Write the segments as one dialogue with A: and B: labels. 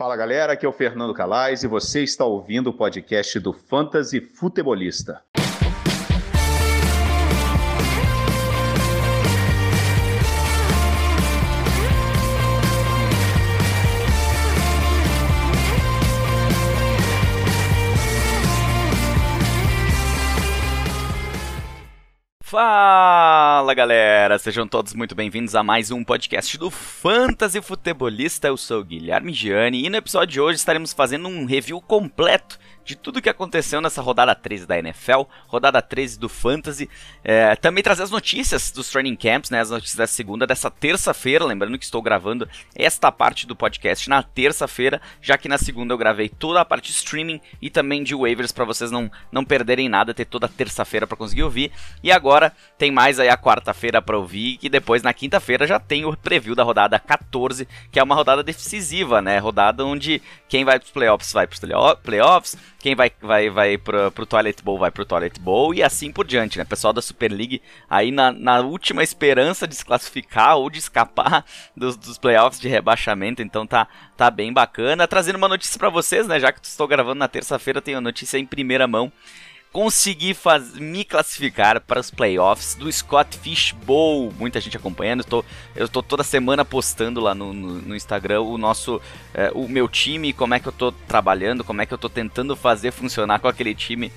A: Fala galera, aqui é o Fernando Calais e você está ouvindo o podcast do Fantasy Futebolista.
B: Fala galera, sejam todos muito bem-vindos a mais um podcast do Fantasy Futebolista. Eu sou o Guilherme Gianni e no episódio de hoje estaremos fazendo um review completo de tudo que aconteceu nessa rodada 13 da NFL, rodada 13 do Fantasy. É, também trazer as notícias dos training camps, né, as notícias da segunda, dessa terça-feira. Lembrando que estou gravando esta parte do podcast na terça-feira, já que na segunda eu gravei toda a parte de streaming e também de waivers para vocês não, não perderem nada, ter toda terça-feira para conseguir ouvir. E agora tem mais aí a quarta-feira para ouvir e depois na quinta-feira já tem o preview da rodada 14, que é uma rodada decisiva, né? Rodada onde quem vai para os playoffs vai para os playoffs, quem vai, vai, vai pro, pro Toilet Bowl vai pro Toilet Bowl e assim por diante, né? Pessoal da Super League aí na, na última esperança de se classificar ou de escapar dos, dos playoffs de rebaixamento, então tá, tá bem bacana. Trazendo uma notícia para vocês, né? Já que estou gravando na terça-feira, tenho a notícia em primeira mão consegui faz... me classificar para os playoffs do Scott Fish Bowl. Muita gente acompanhando, eu tô, eu tô toda semana postando lá no, no, no Instagram o nosso, é, o meu time, como é que eu tô trabalhando, como é que eu tô tentando fazer funcionar com aquele time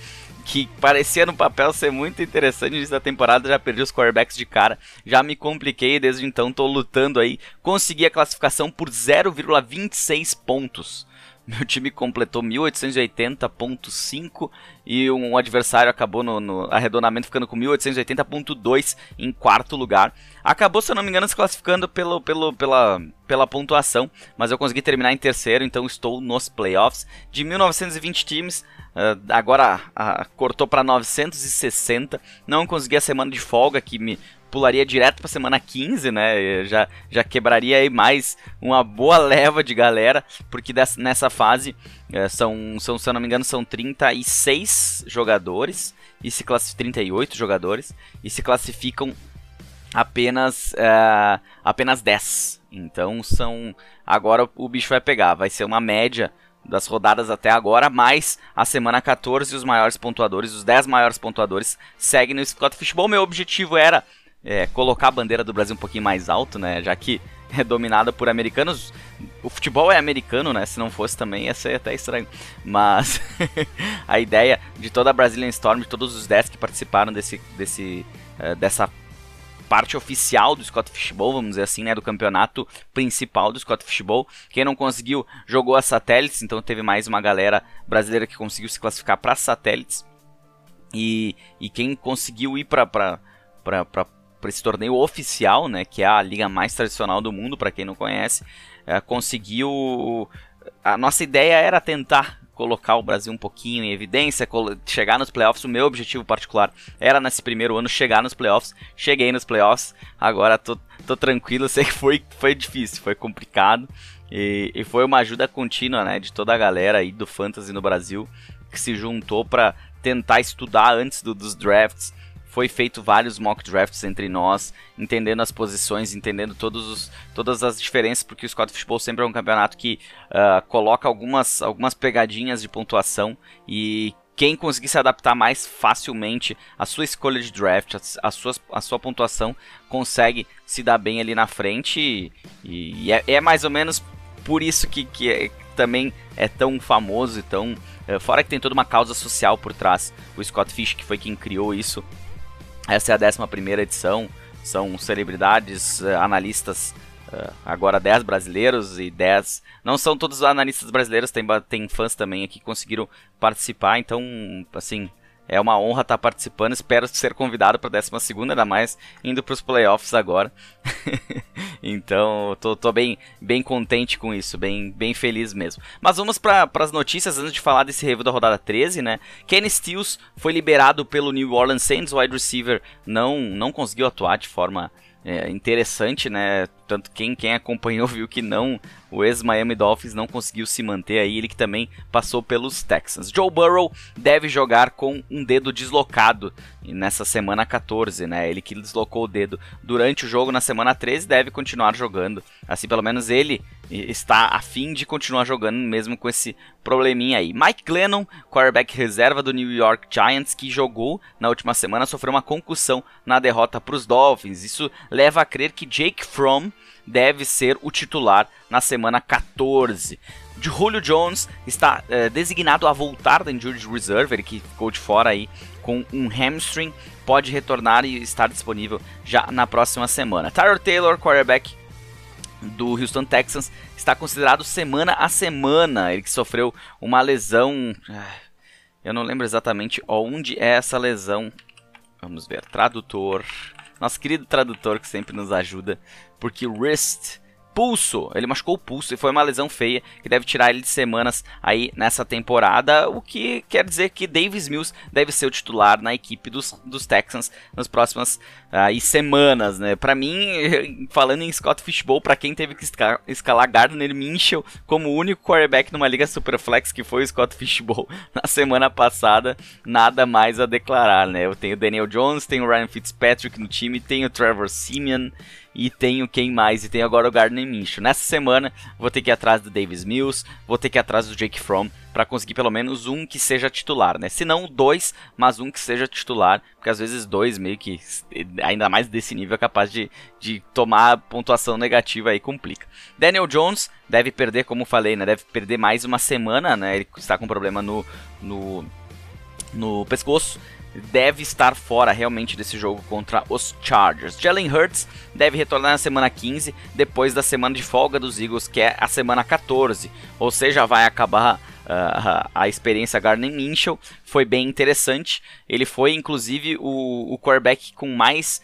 B: que parecia no papel ser muito interessante nessa temporada, já perdi os quarterbacks de cara, já me compliquei desde então, tô lutando aí, consegui a classificação por 0,26 pontos. Meu time completou 1880.5 e um adversário acabou no, no, arredondamento ficando com 1880.2 em quarto lugar. Acabou, se eu não me engano, se classificando pelo, pelo, pela, pela pontuação, mas eu consegui terminar em terceiro, então estou nos playoffs. De 1920 times, uh, agora uh, cortou para 960. Não consegui a semana de folga que me pularia direto para semana 15, né? Já, já quebraria aí mais uma boa leva de galera, porque dessa, nessa fase é, são, são, se eu não me engano, são 36 jogadores, e se 38 jogadores, e se classificam apenas, é, apenas 10. Então são. Agora o bicho vai pegar, vai ser uma média das rodadas até agora, mais a semana 14 os maiores pontuadores, os 10 maiores pontuadores seguem no Scott Fishbowl. Meu objetivo era é, colocar a bandeira do Brasil um pouquinho mais alto, né? Já que é dominada por americanos. O futebol é americano, né? Se não fosse também ia ser até estranho. Mas a ideia de toda a Brazilian Storm, de todos os 10 que participaram desse, desse, uh, dessa parte oficial do Scott Fishbowl, vamos dizer assim, né, do campeonato principal do Scott Fishbowl. Quem não conseguiu jogou as satélites, então teve mais uma galera brasileira que conseguiu se classificar para satélites. E, e quem conseguiu ir para para esse torneio oficial, né, que é a liga mais tradicional do mundo, para quem não conhece, é, conseguiu. A nossa ideia era tentar colocar o Brasil um pouquinho em evidência, chegar nos playoffs. O meu objetivo particular era nesse primeiro ano chegar nos playoffs. Cheguei nos playoffs, agora tô, tô tranquilo. Sei que foi, foi difícil, foi complicado e, e foi uma ajuda contínua, né, de toda a galera aí do fantasy no Brasil que se juntou para tentar estudar antes do, dos drafts foi feito vários mock drafts entre nós, entendendo as posições, entendendo todos os, todas as diferenças, porque o Scott Fishbowl sempre é um campeonato que uh, coloca algumas, algumas pegadinhas de pontuação e quem conseguir se adaptar mais facilmente à sua escolha de draft, a, sua, a sua pontuação, consegue se dar bem ali na frente. E, e é, é, mais ou menos por isso que, que é, também é tão famoso e tão. Uh, fora que tem toda uma causa social por trás. O Scott Fish, que foi quem criou isso, essa é a 11 edição. São celebridades, uh, analistas, uh, agora 10 brasileiros e 10. Não são todos analistas brasileiros, tem, tem fãs também aqui que conseguiram participar. Então, assim, é uma honra estar participando. Espero ser convidado para a 12, ainda mais indo para os playoffs agora. então, tô, tô, bem, bem contente com isso, bem, bem feliz mesmo. Mas vamos para as notícias antes de falar desse review da rodada 13, né? Kenny Stills foi liberado pelo New Orleans Saints, o wide receiver não, não conseguiu atuar de forma é, interessante, né? Portanto, quem, quem acompanhou viu que não, o ex-Miami Dolphins não conseguiu se manter aí, ele que também passou pelos Texans. Joe Burrow deve jogar com um dedo deslocado nessa semana 14, né? Ele que deslocou o dedo durante o jogo na semana 13 deve continuar jogando. Assim, pelo menos ele está a fim de continuar jogando mesmo com esse probleminha aí. Mike Glennon, quarterback reserva do New York Giants, que jogou na última semana, sofreu uma concussão na derrota para os Dolphins. Isso leva a crer que Jake Fromm deve ser o titular na semana 14. De Julio Jones está é, designado a voltar da Injured Reserve, ele que ficou de fora aí com um hamstring, pode retornar e estar disponível já na próxima semana. Tyler Taylor, quarterback do Houston Texans, está considerado semana a semana. Ele que sofreu uma lesão. Ah, eu não lembro exatamente onde é essa lesão. Vamos ver. Tradutor. Nosso querido tradutor que sempre nos ajuda. Porque wrist pulso. Ele machucou o pulso e foi uma lesão feia que deve tirar ele de semanas aí nessa temporada, o que quer dizer que Davis Mills deve ser o titular na equipe dos, dos Texans nas próximas aí semanas, né? Para mim, falando em Scott Fishbowl, para quem teve que escalar, Gardner Minshew como único quarterback numa liga Superflex que foi o Scott Fishbowl na semana passada, nada mais a declarar, né? Eu tenho Daniel Jones, tenho Ryan Fitzpatrick no time, tenho Trevor Simeon e tenho quem mais? E tenho agora o Gardner Minshew. Nessa semana vou ter que ir atrás do Davis Mills, vou ter que ir atrás do Jake Fromm para conseguir pelo menos um que seja titular, né? Se não dois, mas um que seja titular, porque às vezes dois meio que ainda mais desse nível é capaz de, de tomar pontuação negativa aí complica. Daniel Jones deve perder, como falei, né? Deve perder mais uma semana, né? Ele está com problema no no, no pescoço deve estar fora realmente desse jogo contra os Chargers. Jalen Hurts deve retornar na semana 15, depois da semana de folga dos Eagles, que é a semana 14. Ou seja, vai acabar uh, a experiência Gardner Minshew. Foi bem interessante. Ele foi, inclusive, o, o quarterback com mais...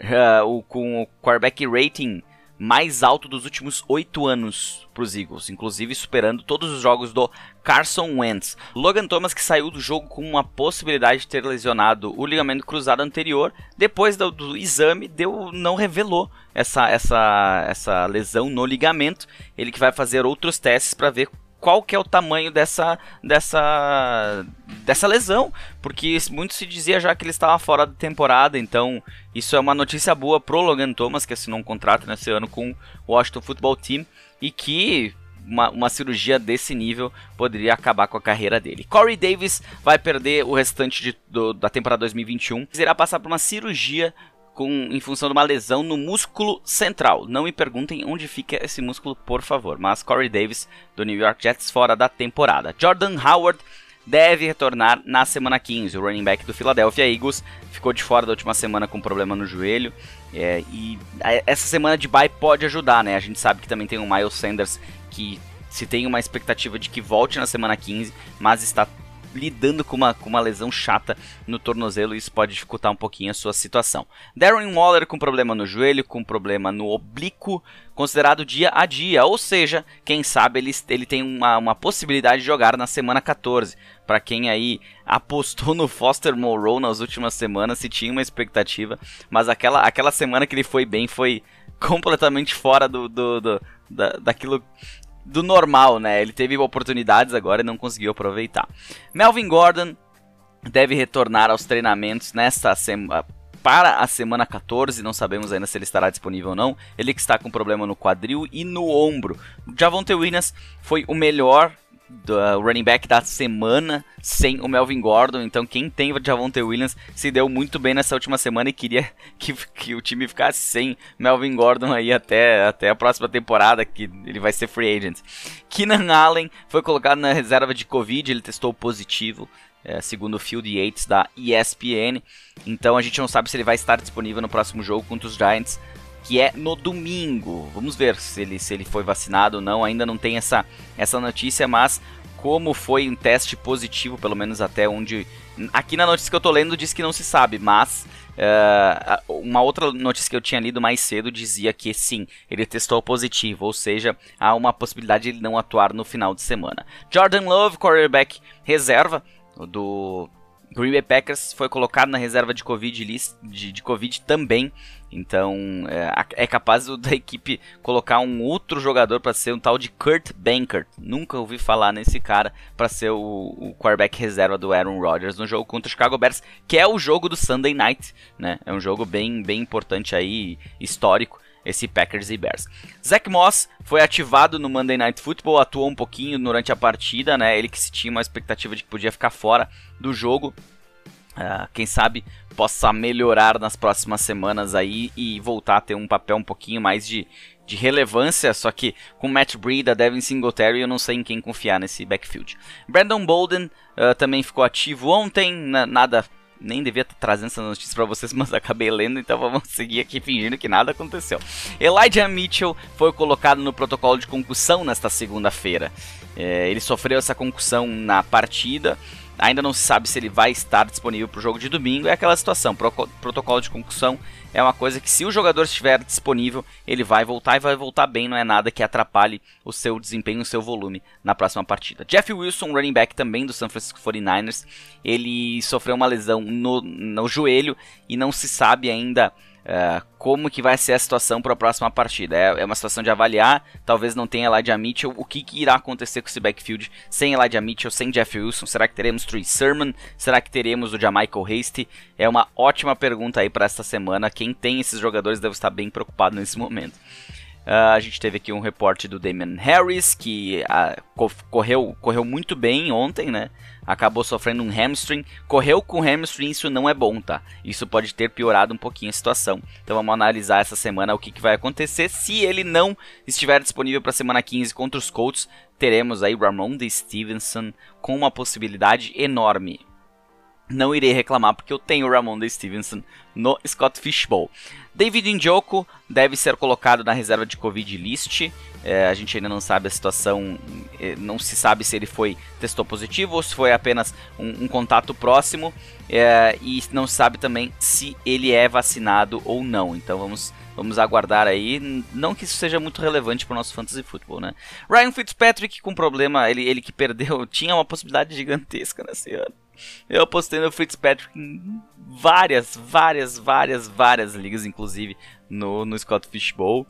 B: Uh, o, com o quarterback rating mais alto dos últimos oito anos para os Eagles, inclusive superando todos os jogos do Carson Wentz. Logan Thomas que saiu do jogo com uma possibilidade de ter lesionado o ligamento cruzado anterior, depois do, do exame deu, não revelou essa, essa, essa lesão no ligamento. Ele que vai fazer outros testes para ver qual que é o tamanho dessa, dessa, dessa lesão, porque muito se dizia já que ele estava fora da temporada, então isso é uma notícia boa pro Logan Thomas, que assinou um contrato nesse ano com o Washington Football Team, e que uma, uma, cirurgia desse nível poderia acabar com a carreira dele. Corey Davis vai perder o restante de, do, da temporada 2021, irá passar por uma cirurgia com, em função de uma lesão no músculo central. Não me perguntem onde fica esse músculo, por favor. Mas Corey Davis, do New York Jets, fora da temporada. Jordan Howard deve retornar na semana 15. O running back do Philadelphia Eagles ficou de fora da última semana com problema no joelho. É, e essa semana de bye pode ajudar, né? A gente sabe que também tem o Miles Sanders que se tem uma expectativa de que volte na semana 15, mas está lidando com uma, com uma lesão chata no tornozelo isso pode dificultar um pouquinho a sua situação. Darren Waller com problema no joelho, com problema no oblíquo, considerado dia a dia, ou seja, quem sabe ele, ele tem uma, uma possibilidade de jogar na semana 14. Para quem aí apostou no Foster Moreau nas últimas semanas, se tinha uma expectativa, mas aquela, aquela semana que ele foi bem foi completamente fora do, do, do da, daquilo do normal, né? Ele teve oportunidades agora e não conseguiu aproveitar. Melvin Gordon deve retornar aos treinamentos nesta semana para a semana 14, não sabemos ainda se ele estará disponível ou não. Ele que está com problema no quadril e no ombro. Javonte Williams foi o melhor do uh, running back da semana sem o Melvin Gordon. Então, quem tem o Javonte Williams se deu muito bem nessa última semana e queria que, que, o time ficasse sem Melvin Gordon aí até, até a próxima temporada, que ele vai ser free agent. Keenan Allen foi colocado na reserva de Covid, ele testou positivo. É, segundo o Field Yates da ESPN, então a gente não sabe se ele vai estar disponível no próximo jogo contra os Giants que é no domingo. Vamos ver se ele, se ele foi vacinado ou não. Ainda não tem essa, essa notícia, mas como foi um teste positivo, pelo menos até onde. Aqui na notícia que eu tô lendo diz que não se sabe, mas uh, uma outra notícia que eu tinha lido mais cedo dizia que sim, ele testou positivo, ou seja, há uma possibilidade de ele não atuar no final de semana. Jordan Love, quarterback reserva do Green Bay Packers foi colocado na reserva de Covid, de, de COVID também. Então é, é capaz da equipe colocar um outro jogador para ser um tal de Kurt Bankert. Nunca ouvi falar nesse cara para ser o, o quarterback reserva do Aaron Rodgers no jogo contra o Chicago Bears, que é o jogo do Sunday Night, né? É um jogo bem, bem importante aí, histórico esse Packers e Bears. Zach Moss foi ativado no Monday Night Football, atuou um pouquinho durante a partida, né? Ele que se tinha uma expectativa de que podia ficar fora do jogo. Uh, quem sabe possa melhorar nas próximas semanas aí e voltar a ter um papel um pouquinho mais de, de relevância, só que com Matt Breida, Devin Singletary, eu não sei em quem confiar nesse backfield. Brandon Bolden uh, também ficou ativo ontem, nada nem devia estar trazendo essa notícia para vocês, mas acabei lendo, então vamos seguir aqui fingindo que nada aconteceu. Elijah Mitchell foi colocado no protocolo de concussão nesta segunda-feira. É, ele sofreu essa concussão na partida. Ainda não se sabe se ele vai estar disponível para o jogo de domingo. É aquela situação, protocolo de concussão é uma coisa que se o jogador estiver disponível, ele vai voltar e vai voltar bem, não é nada que atrapalhe o seu desempenho, o seu volume na próxima partida. Jeff Wilson, running back também do San Francisco 49ers, ele sofreu uma lesão no, no joelho e não se sabe ainda Uh, como que vai ser a situação para a próxima partida. É, é, uma situação de avaliar, talvez não tenha Elijah Mitchell, o que, que, irá acontecer com esse backfield sem Elijah Mitchell, sem Jeff Wilson, será que teremos Trey Sermon, será que teremos o Jamichael Hasty? É uma ótima pergunta aí para esta semana, quem tem esses jogadores deve estar bem preocupado nesse momento. Uh, a gente teve aqui um reporte do Damian Harris, que uh, correu, correu muito bem ontem, né? Acabou sofrendo um hamstring. Correu com hamstring, isso não é bom, tá? Isso pode ter piorado um pouquinho a situação. Então vamos analisar essa semana o que, que vai acontecer. Se ele não estiver disponível para a semana 15 contra os Colts, teremos aí Ramon de Stevenson com uma possibilidade enorme não irei reclamar porque eu tenho o Ramon Stevenson no Scott Fishbowl. David Njoku deve ser colocado na reserva de Covid list. É, a gente ainda não sabe a situação, é, não se sabe se ele foi testou positivo ou se foi apenas um, um contato próximo. É, e não se sabe também se ele é vacinado ou não. Então vamos, vamos aguardar aí. Não que isso seja muito relevante para o nosso fantasy football, né? Ryan Fitzpatrick com problema, ele, ele que perdeu, tinha uma possibilidade gigantesca nesse ano eu apostei no Fitzpatrick em várias, várias, várias, várias ligas, inclusive no, no Scott Fishbowl.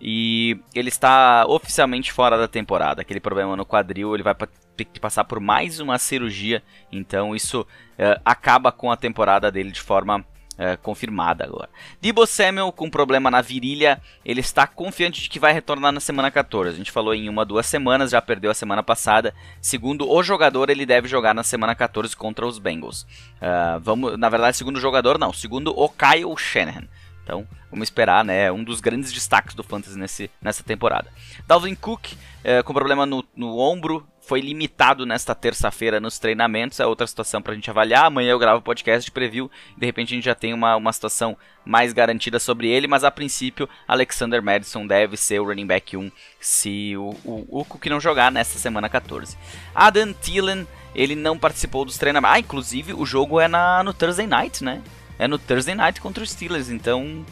B: E ele está oficialmente fora da temporada. Aquele problema no quadril, ele vai ter que passar por mais uma cirurgia. Então isso uh, acaba com a temporada dele de forma é, confirmada agora. Debo Samuel com problema na virilha, ele está confiante de que vai retornar na semana 14. A gente falou em uma, duas semanas, já perdeu a semana passada. Segundo o jogador, ele deve jogar na semana 14 contra os Bengals. Uh, vamos, na verdade, segundo o jogador, não, segundo o Kyle Shanahan. Então, vamos esperar, né? Um dos grandes destaques do Fantasy nesse, nessa temporada. Dalvin Cook, é, com problema no, no ombro, foi limitado nesta terça-feira nos treinamentos. É outra situação para a gente avaliar. Amanhã eu gravo o podcast de preview. De repente a gente já tem uma, uma situação mais garantida sobre ele. Mas a princípio, Alexander Madison deve ser o running back 1 se o, Cook não jogar nesta semana 14. Adam Thielen, ele não participou dos treinamentos. Ah, inclusive o jogo é na, no Thursday Night, né? é no Thursday Night contra os Steelers, então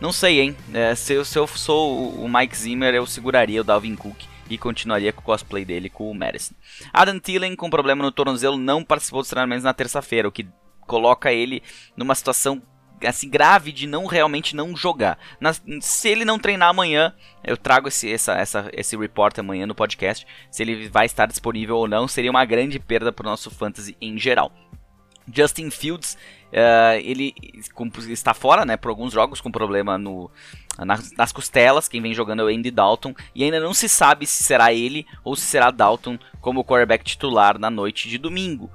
B: não sei, hein? É, se, se, eu sou o Mike Zimmer, eu seguraria o Dalvin Cook e continuaria com o cosplay dele com o Madison. Adam Thielen, com problema no tornozelo, não participou dos treinamentos na terça-feira, o que coloca ele numa situação assim grave de não realmente não jogar. Na, se ele não treinar amanhã, eu trago esse, essa, essa, esse report amanhã no podcast. Se ele vai estar disponível ou não, seria uma grande perda para o nosso fantasy em geral. Justin Fields, uh, ele está fora, né, por alguns jogos com problema no, nas, nas, costelas. Quem vem jogando é o Andy Dalton e ainda não se sabe se será ele ou se será Dalton como quarterback titular na noite de domingo.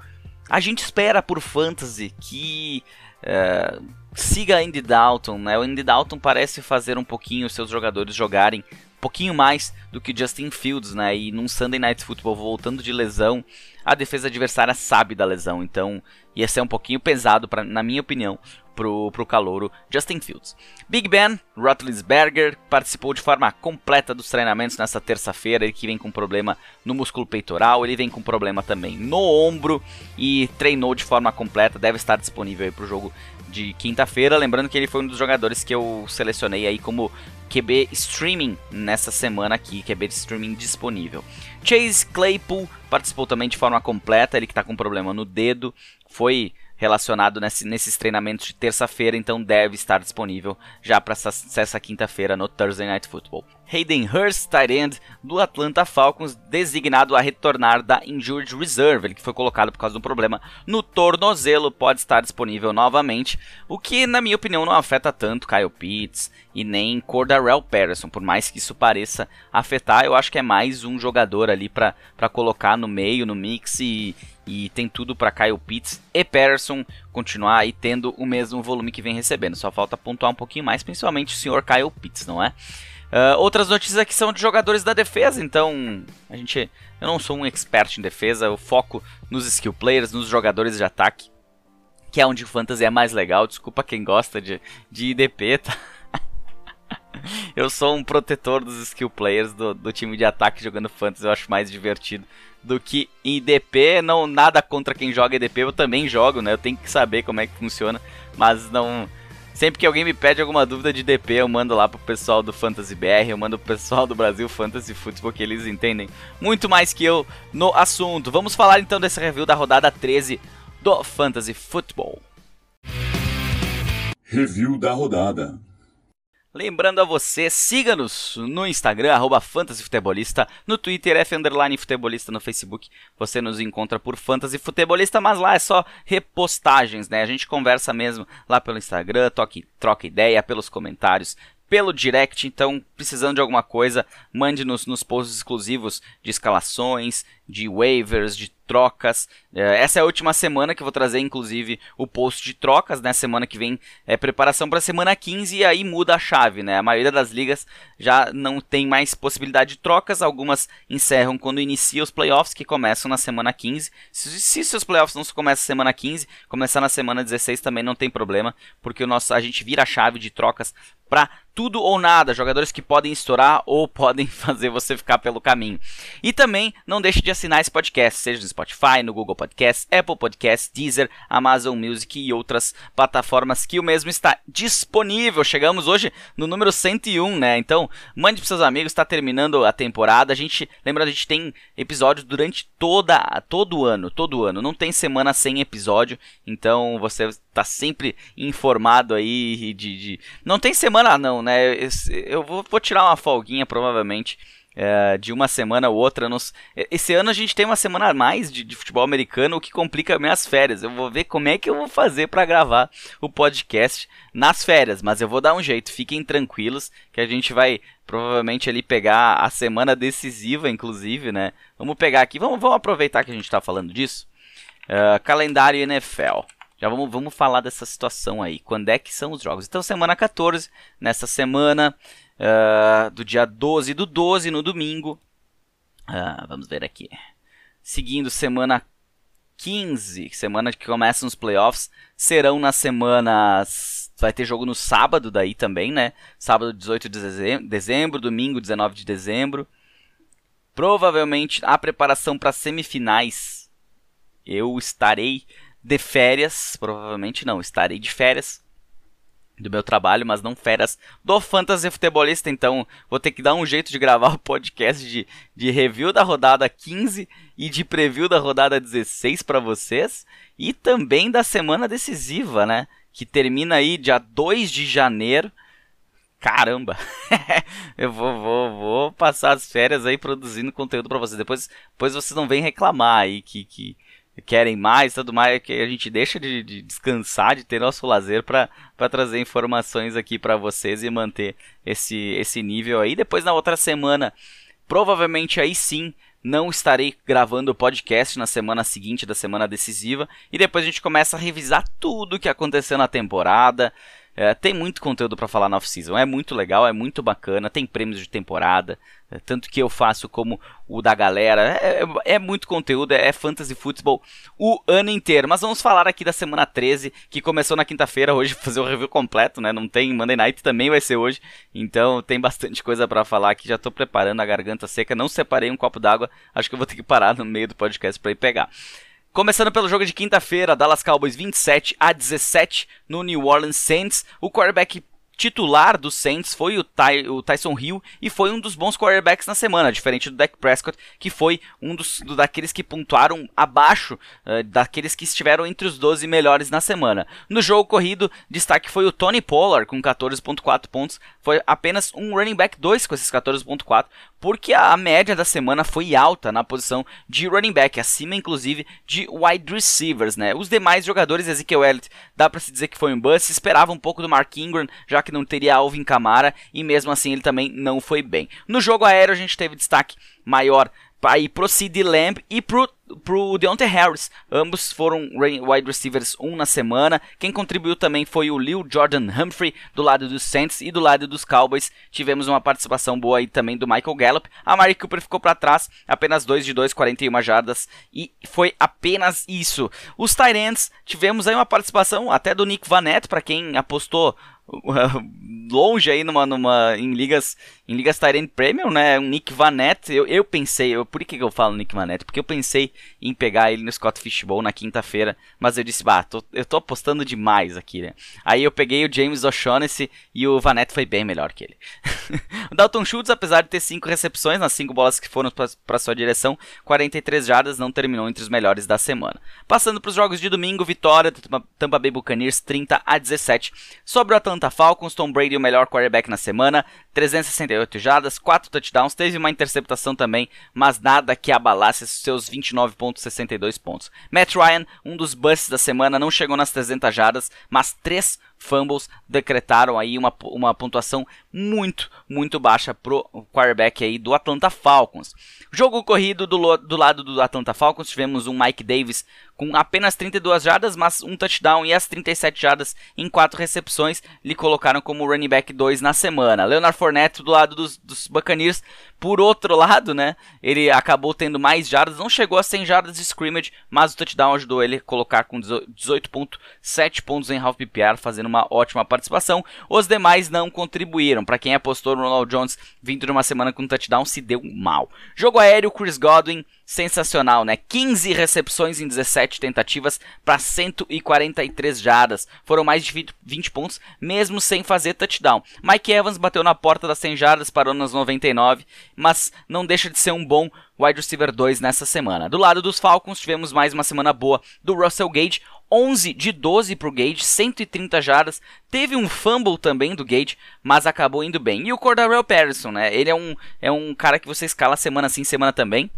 B: A gente espera por fantasy que uh, siga Andy Dalton, né? O Andy Dalton parece fazer um pouquinho os seus jogadores jogarem um pouquinho mais do que Justin Fields, né? E num Sunday Night Football voltando de lesão, a defesa adversária sabe da lesão, então ia ser um pouquinho pesado, pra, na minha opinião, pro, pro calouro Justin Fields. Big Ben Roethlisberger participou de forma completa dos treinamentos nessa terça-feira, ele que vem com problema no músculo peitoral, ele vem com problema também no ombro e treinou de forma completa, deve estar disponível para o jogo de quinta-feira. Lembrando que ele foi um dos jogadores que eu selecionei aí como QB streaming nessa semana aqui, QB streaming disponível. Chase Claypool participou também de forma completa, ele que está com problema no dedo, foi relacionado nesse, nesses treinamentos de terça-feira, então deve estar disponível já para essa, essa quinta-feira no Thursday Night Football. Hayden Hurst, tight end do Atlanta Falcons, designado a retornar da Injured Reserve, ele que foi colocado por causa de um problema no tornozelo, pode estar disponível novamente, o que na minha opinião não afeta tanto Kyle Pitts e nem Cordarrelle Patterson, por mais que isso pareça afetar, eu acho que é mais um jogador ali para colocar no meio, no mix e, e tem tudo para Kyle Pitts e Patterson continuar aí tendo o mesmo volume que vem recebendo. Só falta pontuar um pouquinho mais, principalmente o senhor Kyle Pitts, não é? Uh, outras notícias aqui são de jogadores da defesa, então a gente, eu não sou um expert em defesa, eu foco nos skill players, nos jogadores de ataque, que é onde o fantasy é mais legal. Desculpa quem gosta de, de IDP, tá? eu sou um protetor dos skill players do, do time de ataque jogando fantasy, eu acho mais divertido do que IDP. Não nada contra quem joga IDP, eu também jogo, né? Eu tenho que saber como é que funciona, mas não Sempre que alguém me pede alguma dúvida de DP, eu mando lá pro pessoal do Fantasy BR, eu mando pro pessoal do Brasil Fantasy Football, que eles entendem muito mais que eu no assunto. Vamos falar então desse review da rodada 13 do Fantasy Football.
C: Review da rodada.
B: Lembrando a você, siga-nos no Instagram, arroba fantasyfutebolista, no Twitter, F underline futebolista, no Facebook, você nos encontra por Fantasy Futebolista, mas lá é só repostagens, né? A gente conversa mesmo lá pelo Instagram, toque, troca ideia pelos comentários, pelo direct, então precisando de alguma coisa, mande-nos nos posts exclusivos de escalações, de waivers, de trocas. É, essa é a última semana que eu vou trazer, inclusive, o post de trocas, né? Semana que vem é preparação para semana 15 e aí muda a chave, né? A maioria das ligas já não tem mais possibilidade de trocas, algumas encerram quando inicia os playoffs, que começam na semana 15. Se, se seus playoffs não começam na semana 15, começar na semana 16 também não tem problema, porque o nosso, a gente vira a chave de trocas para tudo ou nada, jogadores que podem estourar ou podem fazer você ficar pelo caminho. E também não deixe de assinar esse podcast, seja no Spotify, no Google Podcast, Apple Podcast, Deezer, Amazon Music e outras plataformas que o mesmo está disponível. Chegamos hoje no número 101, né? Então, mande para seus amigos, está terminando a temporada. A gente, lembrando, a gente tem episódios durante toda todo ano, todo ano. Não tem semana sem episódio, então você está sempre informado aí de, de... não tem semana não, né? Eu vou, vou tirar uma folguinha provavelmente é, de uma semana ou outra. Nos... Esse ano a gente tem uma semana a mais de, de, futebol americano, o que complica minhas férias. Eu vou ver como é que eu vou fazer para gravar o podcast nas férias, mas eu vou dar um jeito. Fiquem tranquilos que a gente vai provavelmente ali pegar a semana decisiva, inclusive, né? Vamos pegar aqui, vamos, vamos aproveitar que a gente está falando disso. Uh, calendário NFL. Já vamos, vamos falar dessa situação aí. Quando é que são os jogos? Então, semana 14, nessa semana, uh, do dia 12 do 12, no domingo. Uh, vamos ver aqui. Seguindo semana 15, semana que começam os playoffs, serão nas semanas. Vai ter jogo no sábado daí também, né? Sábado 18 de dezembro, domingo 19 de dezembro. Provavelmente a preparação para semifinais eu estarei de férias, provavelmente não, estarei de férias do meu trabalho, mas não férias do Fantasy Futebolista, então vou ter que dar um jeito de gravar o podcast de, de review da rodada 15 e de preview da rodada 16 para vocês, e também da semana decisiva, né, que termina aí dia 2 de janeiro, Caramba! eu vou, vou, vou passar as férias aí produzindo conteúdo para vocês. Depois, depois vocês não vêm reclamar aí que, que, querem mais, tudo mais, que a gente deixa de, de descansar, de ter nosso lazer para trazer informações aqui para vocês e manter esse, esse nível aí. Depois na outra semana, provavelmente aí sim, não estarei gravando o podcast na semana seguinte da semana decisiva e depois a gente começa a revisar tudo o que aconteceu na temporada, é, tem muito conteúdo para falar na off-season, é muito legal, é muito bacana, tem prêmios de temporada, é, tanto que eu faço como o da galera, é, é, é muito conteúdo, é, é fantasy futebol o ano inteiro. Mas vamos falar aqui da semana 13, que começou na quinta-feira, hoje fazer o review completo, né? Não tem Monday Night, também vai ser hoje, então tem bastante coisa para falar aqui, já tô preparando a garganta seca, não separei um copo d'água, acho que eu vou ter que parar no meio do podcast para ir pegar. Começando pelo jogo de quinta-feira, Dallas Cowboys 27 a 17 no New Orleans Saints. O quarterback titular do Saints foi o, Ty, o, Tyson Hill e foi um dos bons quarterbacks na semana, diferente do Dak Prescott, que foi um dos do, daqueles que pontuaram abaixo uh, daqueles que estiveram entre os 12 melhores na semana. No jogo corrido, destaque foi o Tony Pollard com 14.4 pontos, foi apenas um running back 2 com esses 14.4, porque a média da semana foi alta na posição de running back, acima inclusive de wide receivers, né? Os demais jogadores, Ezekiel Elliott, dá para se dizer que foi um bust, esperava um pouco do Mark Ingram, já que não teria Alvin Kamara, e mesmo assim ele também não foi bem. No jogo aéreo a gente teve destaque maior aí pro Sid Lamb e pro pro Deontay Harris. Ambos foram wide receivers um na semana. Quem contribuiu também foi o Lil Jordan Humphrey do lado dos Saints e do lado dos Cowboys. Tivemos uma participação boa aí também do Michael Gallup. A Mari Cooper ficou para trás, apenas 2 de 2, 41 jardas e foi apenas isso. Os Tyrants tivemos aí uma participação até do Nick Vanette para quem apostou longe aí numa, numa em ligas em ligas Tyrant Premium, né? Um Nick Vanette, eu, eu pensei, eu, por que, que eu falo Nick Vanette? Porque eu pensei em pegar ele no Scott Fishbowl na quinta-feira, mas eu disse, bah, tô, eu tô apostando demais aqui, né? Aí eu peguei o James O'Shaughnessy e o Vanette foi bem melhor que ele. o Dalton Schultz, apesar de ter cinco recepções nas cinco bolas que foram para sua direção, 43 jardas, não terminou entre os melhores da semana. Passando para os jogos de domingo, vitória do Tampa Bay Buccaneers 30 a 17 sobre o Atlanta Falcons, Tom Brady o melhor quarterback na semana, 368 jardas, 4 touchdowns, teve uma interceptação também, mas nada que abalasse seus 29.62 pontos. Matt Ryan, um dos busts da semana, não chegou nas 300 jardas, mas 3 fumbles decretaram aí uma, uma pontuação muito, muito baixa pro quarterback aí do Atlanta Falcons. Jogo corrido do, do lado do Atlanta Falcons, tivemos um Mike Davis com apenas 32 jardas, mas um touchdown e as 37 jardas em 4 recepções lhe colocaram como running back 2 na semana. Leonard Fournette do lado dos, dos Buccaneers, por outro lado, né, ele acabou tendo mais jardas, não chegou a 100 jardas de scrimmage, mas o touchdown ajudou ele a colocar com 18.7 pontos em half PPR, fazendo uma ótima participação. Os demais não contribuíram. Para quem apostou no Ronald Jones vindo de uma semana com touchdown, se deu mal. Jogo aéreo, Chris Godwin sensacional, né? 15 recepções em 17 tentativas para 143 jardas. Foram mais de 20 pontos, mesmo sem fazer touchdown. Mike Evans bateu na porta das 100 jardas, parou nas 99, mas não deixa de ser um bom wide receiver 2 nessa semana. Do lado dos Falcons, tivemos mais uma semana boa do Russell Gage, 11 de 12 para o Gage, 130 jardas. Teve um fumble também do Gage, mas acabou indo bem. E o Cordarrelle Patterson, né? Ele é um, é um cara que você escala semana sim, semana também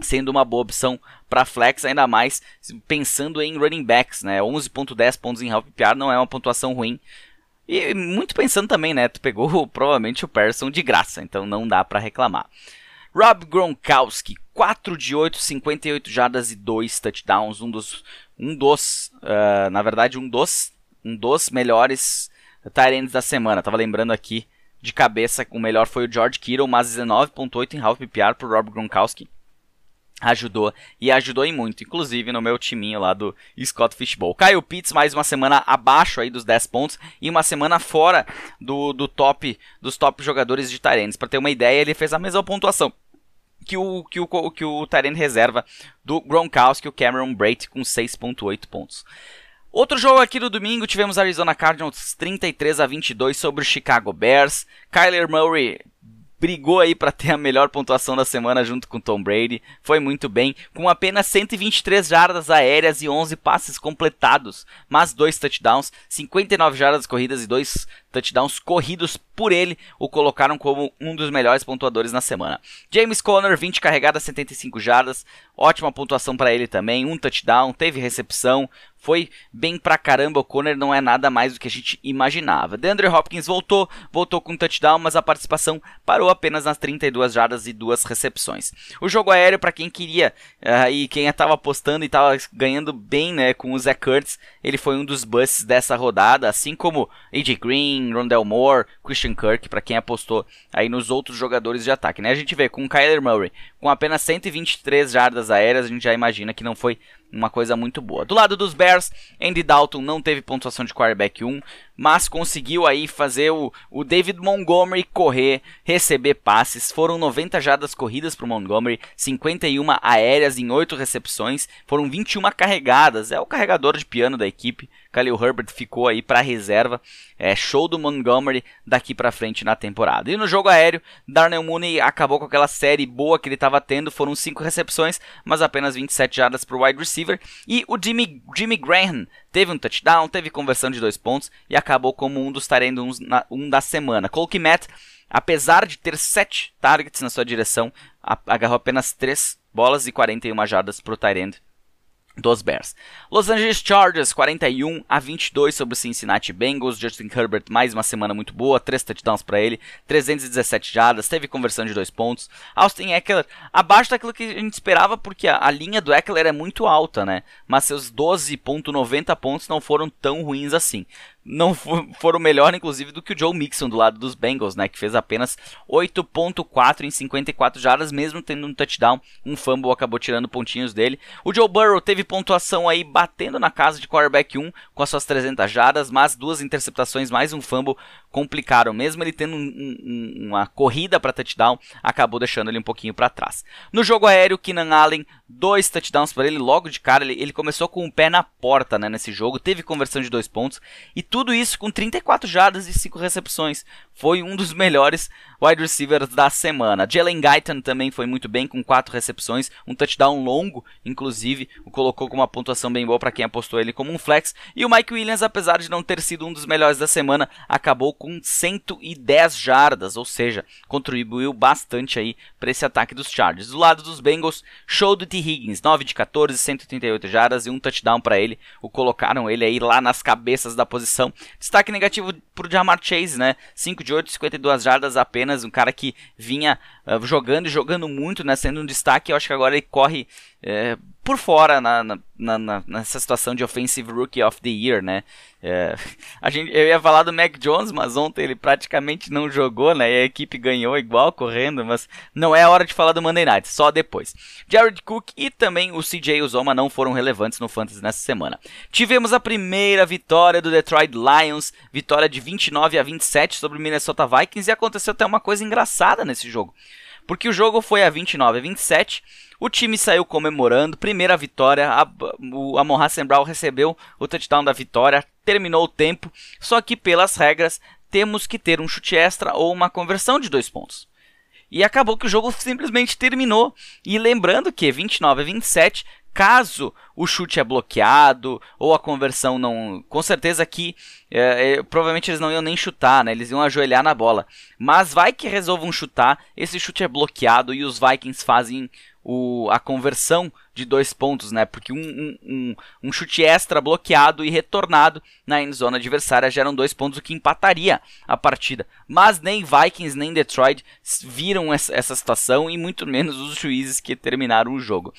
B: sendo uma boa opção para flex, ainda mais pensando em running backs, né? 11.10 pontos em half PPR não é uma pontuação ruim. E muito pensando também, né? Tu pegou provavelmente o Person de graça, então não dá para reclamar. Rob Gronkowski, 4 de 8, 58 jardas e 2 touchdowns, um dos um dos, uh, na verdade, um dos um dos melhores tight da semana. Tava lembrando aqui de cabeça, o melhor foi o George Kittle, mas 19.8 em half PPR pro Rob Gronkowski ajudou e ajudou em muito, inclusive no meu timinho lá do Scott Fishbowl. Kyle Pitts mais uma semana abaixo aí dos 10 pontos e uma semana fora do, do top dos top jogadores de Tyrants. Para ter uma ideia, ele fez a mesma pontuação que o que o que o Tyrant reserva do Gronkowski, o Cameron Brate com 6.8 pontos. Outro jogo aqui do domingo, tivemos Arizona Cardinals 33 a 22 sobre o Chicago Bears. Kyler Murray brigou aí para ter a melhor pontuação da semana junto com Tom Brady. Foi muito bem, com apenas 123 jardas aéreas e 11 passes completados, mas dois touchdowns, 59 jardas corridas e dois touchdowns corridos por ele, o colocaram como um dos melhores pontuadores na semana. James Conner, 20 carregadas, 75 jardas, ótima pontuação para ele também, um touchdown, teve recepção, foi bem pra caramba. O Conner não é nada mais do que a gente imaginava. DeAndre Hopkins voltou, voltou com um touchdown, mas a participação parou apenas nas 32 jardas e duas recepções. O jogo aéreo, para quem queria uh, e quem estava apostando e estava ganhando bem né, com o Zach Kurtz, ele foi um dos busts dessa rodada, assim como AJ Green, Rondell Moore, Christian Kirk, para quem apostou aí nos outros jogadores de ataque. Né? A gente vê com o Kyler Murray com apenas 123 jardas aéreas, a gente já imagina que não foi uma coisa muito boa. Do lado dos Bears, Andy Dalton não teve pontuação de quarterback 1, mas conseguiu aí fazer o, o David Montgomery correr, receber passes. Foram 90 jardas corridas para o Montgomery, 51 aéreas em 8 recepções, foram 21 carregadas. É o carregador de piano da equipe. Khalil Herbert ficou aí para reserva. É show do Montgomery daqui para frente na temporada. E no jogo aéreo, Darnell Mooney acabou com aquela série boa que ele estava tendo. Foram 5 recepções, mas apenas 27 jardas para o wide receiver. E o Jimmy, Jimmy Graham teve um touchdown, teve conversão de dois pontos e acabou como um dos tarendos um da semana. Cole Matt, apesar de ter 7 targets na sua direção, agarrou apenas 3 bolas e 41 jardas para o Tyrend dos Bears. Los Angeles Chargers 41 a 22 sobre o Cincinnati Bengals. Justin Herbert mais uma semana muito boa, três touchdowns para ele, 317 jardas, teve conversão de dois pontos. Austin Eckler abaixo daquilo que a gente esperava porque a, a linha do Eckler é muito alta, né? Mas seus 12.90 pontos não foram tão ruins assim não foram melhor, inclusive, do que o Joe Mixon do lado dos Bengals, né? Que fez apenas 8.4 em 54 jardas, mesmo tendo um touchdown. Um fumble acabou tirando pontinhos dele. O Joe Burrow teve pontuação aí batendo na casa de quarterback 1 com as suas 300 jardas, mas duas interceptações, mais um fumble complicaram. Mesmo ele tendo um, um, uma corrida para touchdown, acabou deixando ele um pouquinho para trás. No jogo aéreo, Keenan Allen, dois touchdowns para ele logo de cara. Ele, ele começou com o pé na porta né, nesse jogo, teve conversão de dois pontos e tudo isso com 34 jardas e 5 recepções. Foi um dos melhores wide receivers da semana. Jalen Guyton também foi muito bem com 4 recepções, um touchdown longo, inclusive, o colocou com uma pontuação bem boa para quem apostou ele como um flex. E o Mike Williams, apesar de não ter sido um dos melhores da semana, acabou com 110 jardas, ou seja, contribuiu bastante aí para esse ataque dos Chargers. Do lado dos Bengals, show do T. Higgins, 9 de 14, 138 jardas e um touchdown para ele. O colocaram ele aí lá nas cabeças da posição Destaque negativo pro Jamar Chase, né? 5 de 8, 52 jardas apenas. Um cara que vinha uh, jogando e jogando muito, né? Sendo um destaque. Eu acho que agora ele corre é, por fora na, na, na, nessa situação de Offensive Rookie of the Year, né? É, a gente, eu ia falar do Mac Jones, mas ontem ele praticamente não jogou, né? E a equipe ganhou igual correndo, mas não é a hora de falar do Monday Night, só depois. Jared Cook e também o CJ Uzoma não foram relevantes no Fantasy nessa semana. Tivemos a primeira vitória do Detroit Lions, vitória de 29 a 27 sobre o Minnesota Vikings e aconteceu até uma coisa engraçada nesse jogo. Porque o jogo foi a 29 a 27 o time saiu comemorando, primeira vitória, a, o Amon Brown recebeu o touchdown da vitória, terminou o tempo, só que pelas regras temos que ter um chute extra ou uma conversão de dois pontos. E acabou que o jogo simplesmente terminou. E lembrando que 29 a 27, caso o chute é bloqueado ou a conversão não. Com certeza que é, é, provavelmente eles não iam nem chutar, né? Eles iam ajoelhar na bola. Mas vai que resolvam chutar, esse chute é bloqueado e os Vikings fazem o, a conversão de dois pontos, né? Porque um, um, um, um chute extra bloqueado e retornado na endzone adversária geram dois pontos, o que empataria a partida. Mas nem Vikings nem Detroit viram essa, essa situação e muito menos os juízes que terminaram o jogo.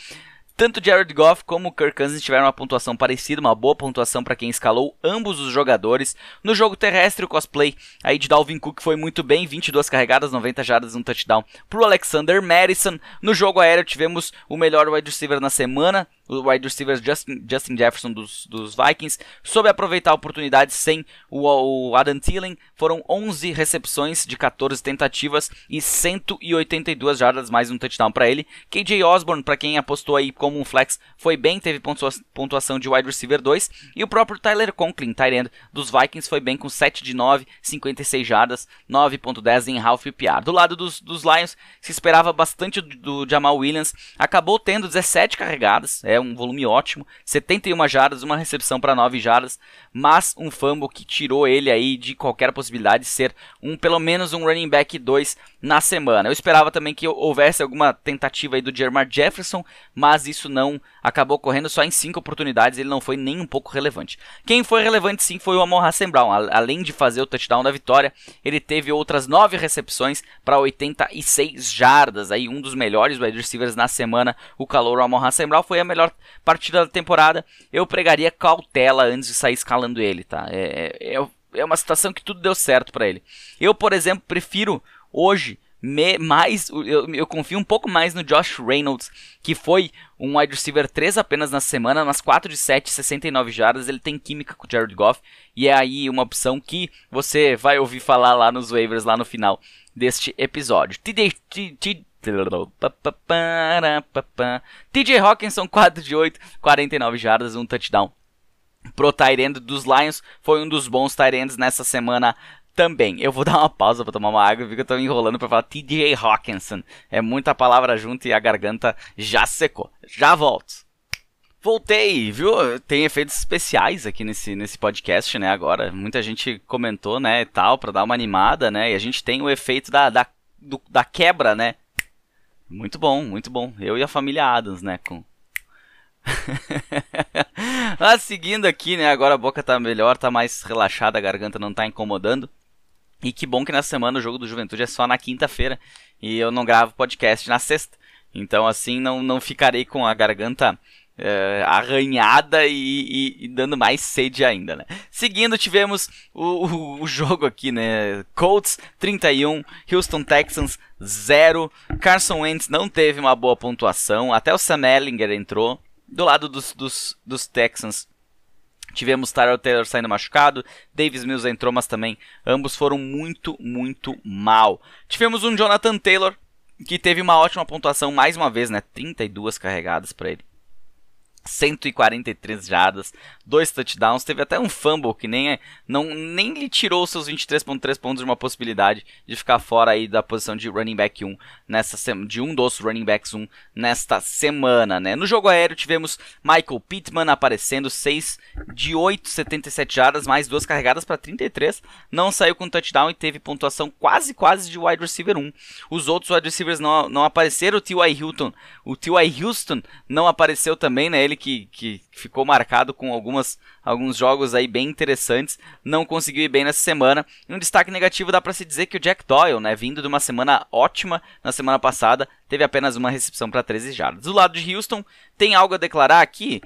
B: Tanto Jared Goff como Kirk Cousins tiveram uma pontuação parecida, uma boa pontuação para quem escalou ambos os jogadores. No jogo terrestre, o cosplay aí de Dalvin Cook foi muito bem, 22 carregadas, 90 jardas, um touchdown para o Alexander Madison. No jogo aéreo tivemos o melhor wide receiver na semana, o wide receiver Justin, Justin Jefferson dos, dos, Vikings, soube aproveitar a oportunidade sem o, o Adam Thielen, foram 11 recepções de 14 tentativas e 182 jardas, mais um touchdown para ele. KJ Osborne, para quem apostou aí como um flex, foi bem, teve pontuação de wide receiver 2, e o próprio Tyler Conklin, tight dos Vikings, foi bem com 7 de 9, 56 jardas, 9.10 em half PPR. Do lado dos, dos Lions, se esperava bastante do, do Jamal Williams, acabou tendo 17 carregadas, é um volume ótimo, 71 jardas, uma recepção para 9 jardas, mas um fumble que tirou ele aí de qualquer possibilidade de ser um pelo menos um running back 2 na semana. Eu esperava também que houvesse alguma tentativa aí do Jermar Jefferson, mas isso não acabou correndo só em 5 oportunidades, ele não foi nem um pouco relevante. Quem foi relevante sim foi o Amon Hassan Brown, além de fazer o touchdown da vitória, ele teve outras 9 recepções para 86 jardas, aí um dos melhores wide receivers na semana, o calor Amon Hassan Brown foi a melhor partida da temporada. Eu pregaria cautela antes de sair escalando ele, tá? É, é, é uma situação que tudo deu certo para ele. Eu, por exemplo, prefiro hoje me, mais, eu, eu confio um pouco mais no Josh Reynolds, que foi um wide receiver 3 apenas na semana, mas 4 de 7, 69 jardas, ele tem química com o Jared Goff, e é aí uma opção que você vai ouvir falar lá nos waivers, lá no final deste episódio. TJ Hawkinson, 4 de 8, 49 jardas, um touchdown. Pro Tyrande dos Lions, foi um dos bons Tyrands nessa semana também. Eu vou dar uma pausa para tomar uma água, porque eu tô me enrolando para falar TJ Hawkinson. É muita palavra junto e a garganta já secou. Já volto. Voltei, viu? Tem efeitos especiais aqui nesse, nesse podcast, né? Agora, muita gente comentou, né, e tal, pra dar uma animada, né? E a gente tem o efeito da, da, do, da quebra, né? Muito bom, muito bom. Eu e a família Adams, né? Com... Mas seguindo aqui, né? Agora a boca tá melhor, tá mais relaxada, a garganta não tá incomodando. E que bom que na semana o jogo do Juventude é só na quinta-feira e eu não gravo podcast na sexta. Então assim não, não ficarei com a garganta é, arranhada e, e, e, dando mais sede ainda, né? Seguindo, tivemos o, o, o, jogo aqui, né? Colts 31, Houston Texans 0. Carson Wentz não teve uma boa pontuação, até o Sam Ellinger entrou. Do lado dos, dos, dos Texans, Tivemos Tyrell Taylor saindo machucado, Davis Mills entrou, mas também ambos foram muito, muito mal. Tivemos um Jonathan Taylor que teve uma ótima pontuação mais uma vez, né? 32 carregadas para ele. 143 jardas, dois touchdowns, teve até um fumble que nem, é, não, nem lhe tirou seus 23.3 pontos de uma possibilidade de ficar fora aí da posição de running back 1 nessa de um dos running backs 1 nesta semana, né? No jogo aéreo tivemos Michael Pittman aparecendo 6 de 8, 77 jardas, mais duas carregadas para 33, não saiu com touchdown e teve pontuação quase quase de wide receiver 1. Os outros wide receivers não, não apareceram, o T.Y. Hilton, o T.Y. Houston não apareceu também, né? Ele que, que ficou marcado com algumas, alguns jogos aí bem interessantes, não conseguiu ir bem nessa semana. E um destaque negativo dá para se dizer que o Jack Doyle, né, vindo de uma semana ótima na semana passada, teve apenas uma recepção para 13 jardas. Do lado de Houston, tem algo a declarar aqui?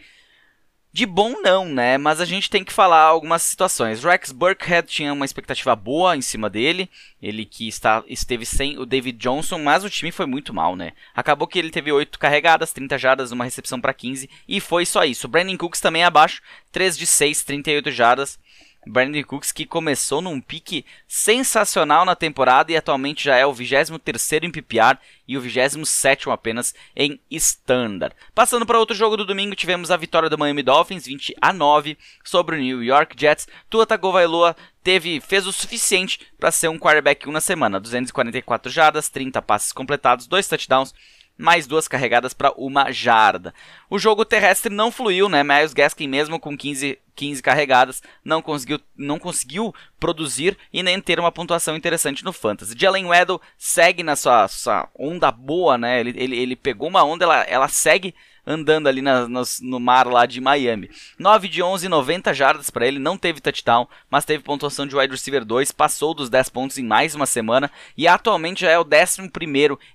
B: De bom não, né? Mas a gente tem que falar algumas situações. Rex Burkhead tinha uma expectativa boa em cima dele, ele que está, esteve sem o David Johnson, mas o time foi muito mal, né? Acabou que ele teve 8 carregadas, 30 jardas, uma recepção para 15 e foi só isso. Brandon Cooks também abaixo, 3 de 6, 38 jardas. Brandon Cooks que começou num pique sensacional na temporada e atualmente já é o 23º em PPR e o 27º apenas em Standard. Passando para outro jogo do domingo, tivemos a vitória do Miami Dolphins 20 a 9 sobre o New York Jets. Tua Tagovailoa teve fez o suficiente para ser um quarterback 1 na semana, 244 jardas, 30 passes completados, 2 touchdowns mais duas carregadas para uma jarda. O jogo terrestre não fluiu, né? Miles Gaskin mesmo com 15, 15 carregadas não conseguiu, não conseguiu produzir e nem ter uma pontuação interessante no fantasy. Jalen Weddle segue na sua, sua onda boa, né? Ele, ele, ele pegou uma onda, ela, ela segue andando ali na, no, no, mar lá de Miami. 9 de 11, 90 jardas para ele, não teve touchdown, mas teve pontuação de wide receiver 2, passou dos 10 pontos em mais uma semana e atualmente já é o 11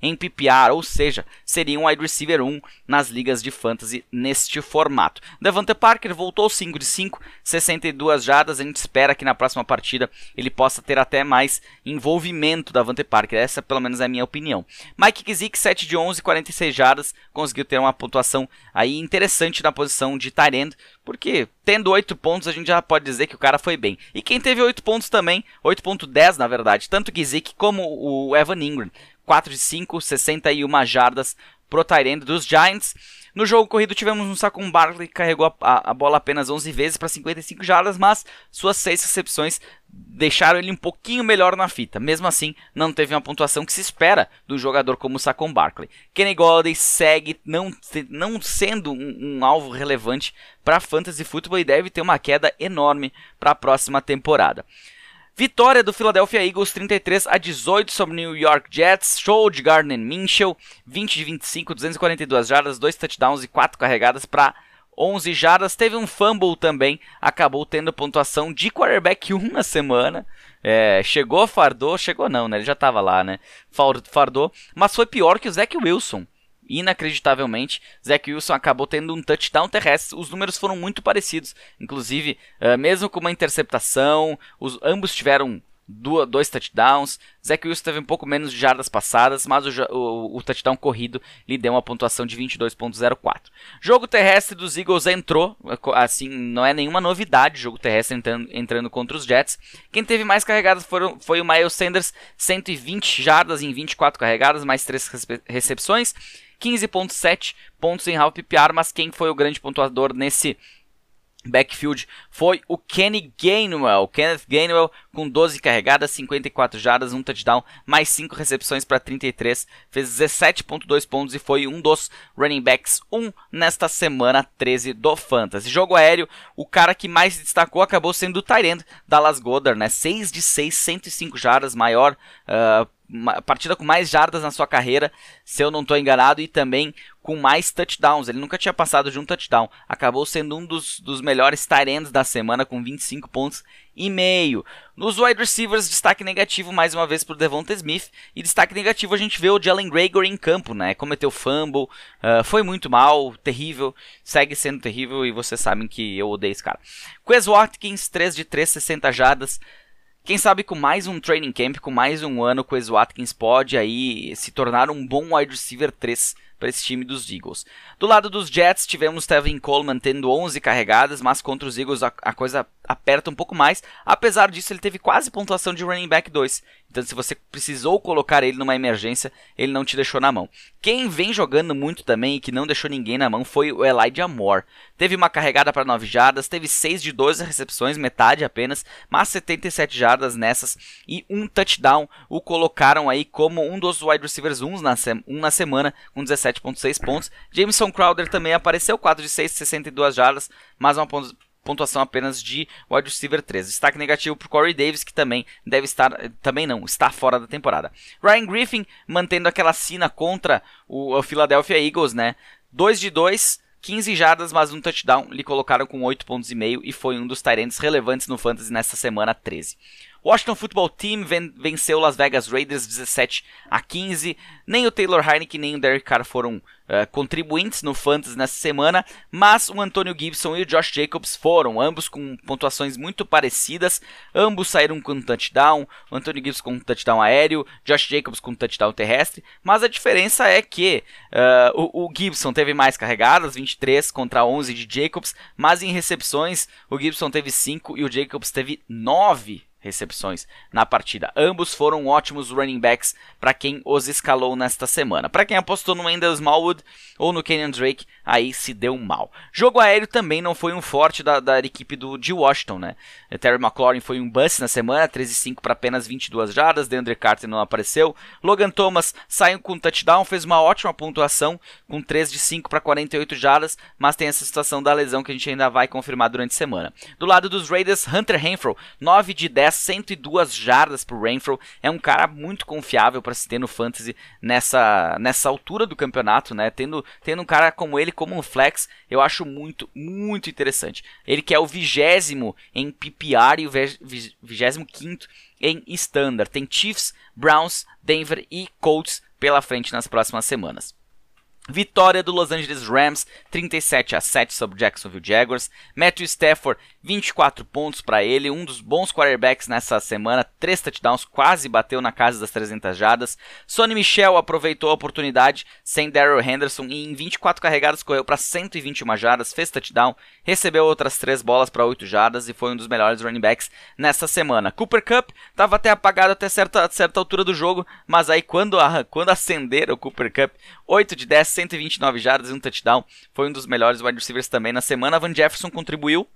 B: em PPR, ou seja, seria um wide receiver 1 nas ligas de fantasy neste formato. Devante Parker voltou 5 de 5, 62 jardas, a gente espera que na próxima partida ele possa ter até mais envolvimento da Devante Parker, essa pelo menos é a minha opinião. Mike Kizik 7 de 11, 46 jardas, conseguiu ter uma pontuação aí interessante na posição de Tyrend, porque tendo 8 pontos a gente já pode dizer que o cara foi bem. E quem teve 8 pontos também, 8.10 na verdade, tanto Gizik como o Evan Ingram, 4 de 5, 61 jardas pro Tyrend dos Giants. No jogo corrido tivemos um Saquon Barkley que carregou a, a, bola apenas 11 vezes para 55 jardas, mas suas 6 recepções deixaram ele um pouquinho melhor na fita. Mesmo assim, não teve uma pontuação que se espera do jogador como Saquon Barkley. Kenny Golladay segue não, não sendo um, um alvo relevante para fantasy football e deve ter uma queda enorme para a próxima temporada. Vitória do Philadelphia Eagles 33 a 18 sobre New York Jets. Show de Gardner Minshew, 20 de 25, 242 jardas, 2 touchdowns e 4 carregadas para 11 jardas. Teve um fumble também, acabou tendo pontuação de quarterback 1 na semana. É, chegou, fardou, chegou não, né? Ele já estava lá, né? Fardou, mas foi pior que o Zach Wilson inacreditavelmente, Zach Wilson acabou tendo um touchdown terrestre. Os números foram muito parecidos, inclusive, uh, mesmo com uma interceptação, os, ambos tiveram dois touchdowns. Zach Wilson teve um pouco menos de jardas passadas, mas o, o, o touchdown corrido lhe deu uma pontuação de 22.04. Jogo terrestre dos Eagles entrou, assim, não é nenhuma novidade jogo terrestre entrando, entrando contra os Jets. Quem teve mais carregadas foram, foi o Miles Sanders, 120 jardas em 24 carregadas, mais 3 recepções. 15.7 pontos em half PPR, mas quem foi o grande pontuador nesse backfield foi o Kenny Gainwell. Kenneth Gainwell com 12 carregadas, 54 jardas, um touchdown, mais 5 recepções para 33, fez 17.2 pontos e foi um dos running backs 1 nesta semana 13 do Fantasy. Jogo aéreo, o cara que mais se destacou acabou sendo o Tyrant Dallas Goddard, né? 6 de 6, 105 jardas, maior uh, partida com mais jardas na sua carreira, se eu não estou enganado, e também com mais touchdowns. Ele nunca tinha passado de um touchdown. Acabou sendo um dos, dos melhores tight ends da semana com 25 pontos e meio. Nos wide receivers, destaque negativo mais uma vez para Devonta Smith. E destaque negativo a gente vê o Jalen Gregory em campo, né? Cometeu fumble, uh, foi muito mal, terrível, segue sendo terrível e vocês sabem que eu odeio esse cara. Quez Watkins, 3 de 3, 60 jardas. Quem sabe com mais um training camp, com mais um ano, o Wes Watkins pode aí se tornar um bom wide receiver 3 para esse time dos Eagles. Do lado dos Jets, tivemos Tevin Coleman tendo 11 carregadas, mas contra os Eagles a, a, coisa aperta um pouco mais. Apesar disso, ele teve quase pontuação de running back 2. Então, se você precisou colocar ele numa emergência, ele não te deixou na mão. Quem vem jogando muito também e que não deixou ninguém na mão foi o Elijah Moore. Teve uma carregada para 9 jardas, teve 6 de 12 recepções, metade apenas, mas 77 jardas nessas e um touchdown. O colocaram aí como um dos wide receivers 1 na, um na semana, com 17,6 pontos. Jameson Crowder também apareceu, 4 de 6, 62 jardas, mas uma pontuação apenas de wide receiver 3. Destaque negativo para Corey Davis, que também deve estar, também não, está fora da temporada. Ryan Griffin mantendo aquela sina contra o, o Philadelphia Eagles, né? 2 de 2, 15 jardas, mas um touchdown, lhe colocaram com 8 pontos e meio e foi um dos Tyrants relevantes no Fantasy nesta semana 13. Washington Football Team venceu Las Vegas Raiders 17 a 15. Nem o Taylor Heineken nem o Derek Carr foram uh, contribuintes no Fantasy nessa semana, mas o Antonio Gibson e o Josh Jacobs foram, ambos com pontuações muito parecidas. Ambos saíram com um touchdown, o Antonio Gibson com um touchdown aéreo, Josh Jacobs com um touchdown terrestre, mas a diferença é que uh, o, o Gibson teve mais carregadas, 23 contra 11 de Jacobs, mas em recepções o Gibson teve 5 e o Jacobs teve 9 recepções na partida. Ambos foram ótimos running backs para quem os escalou nesta semana. Para quem apostou no Wendell Smallwood ou no Kenyon Drake, aí se deu mal. Jogo aéreo também não foi um forte da, da equipe do, de Washington, né? Terry McLaurin foi um bust na semana, 13 5 para apenas 22 jardas, DeAndre Carter não apareceu. Logan Thomas saiu com um touchdown, fez uma ótima pontuação com 3 de 5 para 48 jardas, mas tem essa situação da lesão que a gente ainda vai confirmar durante a semana. Do lado dos Raiders, Hunter Renfro, 9 de 10 102 jardas pro Renfro. É um cara muito confiável para se ter no fantasy nessa, nessa altura do campeonato, né? Tendo, tendo um cara como ele como um flex, eu acho muito, muito interessante. Ele que é o vigésimo em PPR e o vigésimo quinto em Standard. Tem Chiefs, Browns, Denver e Colts pela frente nas próximas semanas. Vitória do Los Angeles Rams, 37 a 7 sobre Jacksonville Jaguars. Matthew Stafford, 24 pontos para ele, um dos bons quarterbacks nessa semana, 3 touchdowns, quase bateu na casa das 300 jardas. Sonny Michel aproveitou a oportunidade sem Daryl Henderson e em 24 carregadas correu para 121 jardas, fez touchdown, recebeu outras 3 bolas para 8 jardas e foi um dos melhores running backs nessa semana. Cooper Cup estava até apagado até certa, certa altura do jogo, mas aí quando, quando acenderam o Cooper Cup, 8 de 10 129 jardas e um touchdown. Foi um dos melhores wide receivers também na semana. Van Jefferson contribuiu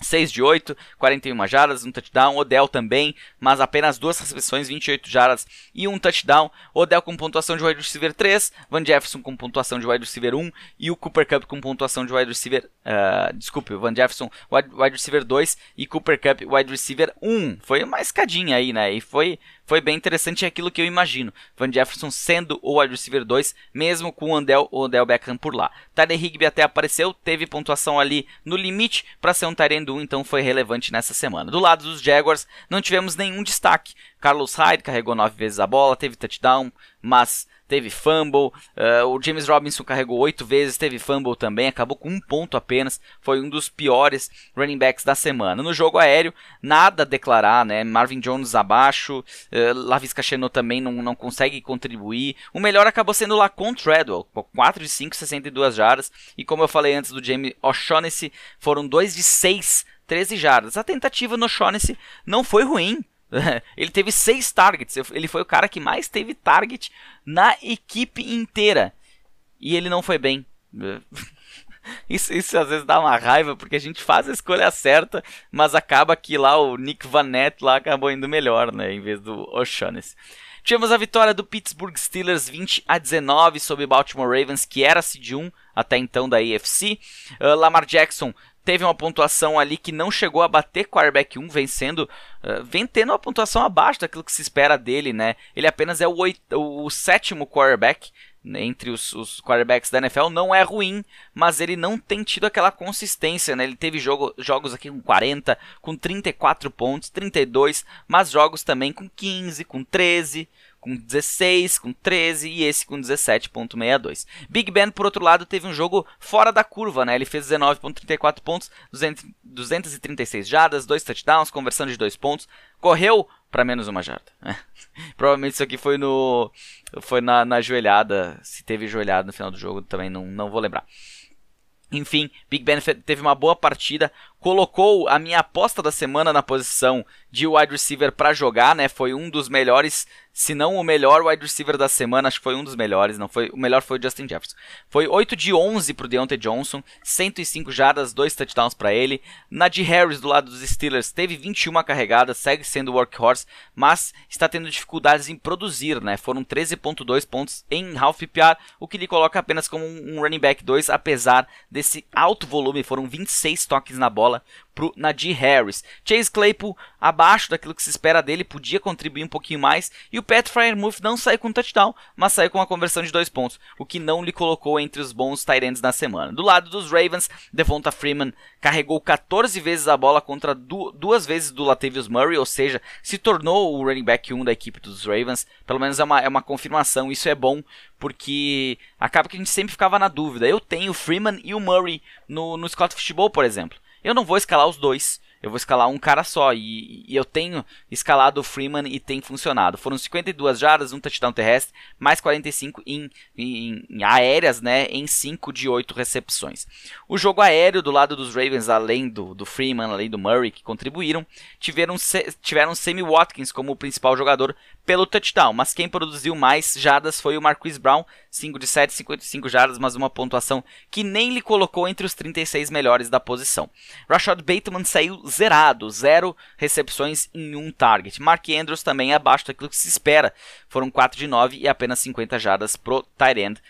B: 6 de 8, 41 jardas, um touchdown. Odell também, mas apenas duas recepções, 28 jardas e um touchdown. Odell com pontuação de wide receiver 3, Van Jefferson com pontuação de wide receiver 1 e o Cooper Cup com pontuação de wide receiver. Uh, desculpe, Van Jefferson wide, wide receiver 2 e Cooper Cup wide receiver 1. Foi uma escadinha aí, né? E foi foi bem interessante aquilo que eu imagino. Van Jefferson sendo o wide receiver 2, mesmo com o Andel, o Odell Beckham por lá. Tyler Higby até apareceu, teve pontuação ali no limite para ser um Tyrend 1, então foi relevante nessa semana. Do lado dos Jaguars, não tivemos nenhum destaque. Carlos Hyde carregou 9 vezes a bola, teve touchdown, mas teve fumble. Uh, o James Robinson carregou oito vezes, teve fumble também, acabou com um ponto apenas. Foi um dos piores running backs da semana. No jogo aéreo, nada a declarar, né? Marvin Jones abaixo, uh, Lavisca Chenot também não, não consegue contribuir. O melhor acabou sendo o Lacon Treadwell, 4 de 5, 62 jardas. E como eu falei antes do Jamie O'Shaughnessy, foram 2 de 6, 13 jardas. A tentativa no O'Shaughnessy não foi ruim, ele teve seis targets. Ele foi o cara que mais teve target na equipe inteira. E ele não foi bem. Isso, isso às vezes dá uma raiva, porque a gente faz a escolha certa, mas acaba que lá o Nick Vanette lá acabou indo melhor, né? Em vez do O'Shaughnessy. Tivemos a vitória do Pittsburgh Steelers 20 a 19 sobre Baltimore Ravens, que era seed 1 até então da AFC. Uh, Lamar Jackson teve uma pontuação ali que não chegou a bater quarterback 1, vencendo, uh, uma pontuação abaixo daquilo que se espera dele, né? Ele apenas é o, oito, o sétimo quarterback entre os, os, quarterbacks da NFL, não é ruim, mas ele não tem tido aquela consistência, né? Ele teve jogo, jogos aqui com 40, com 34 pontos, 32, mas jogos também com 15, com 13, com 16, com 13 e esse com 17.62. Big Ben, por outro lado, teve um jogo fora da curva, né? Ele fez 19.34 pontos, 200, 236 jardas, 2 touchdowns, conversão de 2 pontos, correu para menos uma jarda. Né? Provavelmente isso aqui foi no foi na, na joelhada, se teve joelhada no final do jogo também não, não vou lembrar. Enfim, Big Ben teve uma boa partida, colocou a minha aposta da semana na posição de wide receiver para jogar, né? Foi um dos melhores, se não o melhor wide receiver da semana, acho que foi um dos melhores, não foi, o melhor foi o Justin Jefferson. Foi 8 de 11 pro Deontay Johnson, 105 jardas, 2 touchdowns para ele. Najee Harris do lado dos Steelers teve 21 carregadas, segue sendo workhorse, mas está tendo dificuldades em produzir, né? Foram 13.2 pontos em half PPR, o que lhe coloca apenas como um running back 2, apesar desse alto volume, foram 26 toques na bola bola pro Nadir Harris. Chase Claypool, abaixo daquilo que se espera dele, podia contribuir um pouquinho mais. E o Pat Fryermuth não saiu com touchdown, mas saiu com a conversão de dois pontos, o que não lhe colocou entre os bons tight ends na semana. Do lado dos Ravens, Devonta Freeman carregou 14 vezes a bola contra du duas vezes do Latavius Murray, ou seja, se tornou o running back 1 da equipe dos Ravens. Pelo menos é uma, é uma confirmação, isso é bom, porque acaba que a gente sempre ficava na dúvida. Eu tenho o Freeman e o Murray no, no Scott Fishbowl, por exemplo. Eu não vou escalar os dois. Eu vou escalar um cara só. E, e, eu tenho escalado o Freeman e tem funcionado. Foram 52 jardas, um touchdown terrestre, mais 45 em, em, em aéreas, né? Em 5 de 8 recepções. O jogo aéreo do lado dos Ravens, além do, do Freeman, além do Murray, que contribuíram, tiveram, tiveram Sammy Watkins como o principal jogador pelo touchdown. Mas quem produziu mais jardas foi o Marquise Brown, 5 de 7, 55 jardas, mas uma pontuação que nem lhe colocou entre os 36 melhores da posição. Rashad Bateman saiu zerado, zero recepções em um target. Mark Andrews também abaixo daquilo que se espera, foram 4 de 9 e apenas 50 jardas pro tight end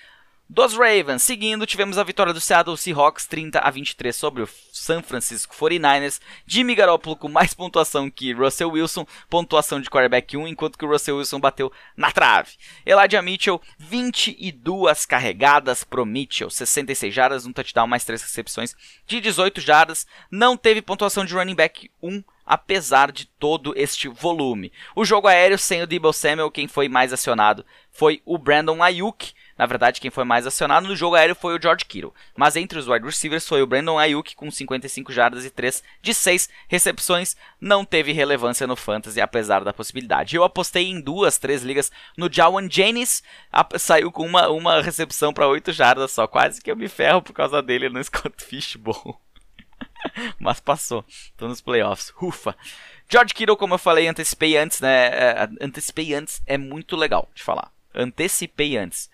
B: dos Ravens. Seguindo, tivemos a vitória do Seattle Seahawks 30 a 23 sobre o San Francisco 49ers. Jimmy Garoppolo com mais pontuação que Russell Wilson, pontuação de quarterback 1, enquanto que o Russell Wilson bateu na trave. Elijah Mitchell, 22 carregadas pro Mitchell, 66 jardas, um touchdown, mais 3 recepções de 18 jardas. Não teve pontuação de running back 1, apesar de todo este volume. O jogo aéreo sem o Debo Samuel, quem foi mais acionado foi o Brandon Ayuk, na verdade, quem foi mais acionado no jogo aéreo foi o George Kittle. Mas entre os wide receivers foi o Brandon Ayuk com 55 jardas e 3 de 6 recepções. Não teve relevância no Fantasy, apesar da possibilidade. Eu apostei em duas, três ligas no Jawan Jennings. Saiu com uma, uma recepção para 8 jardas só. Quase que eu me ferro por causa dele no Scott Fishbowl. Mas passou. Tô nos playoffs. Ufa. George Kittle, como eu falei, antecipei antes, né? É, antecipei antes é muito legal de falar. Antecipei antes.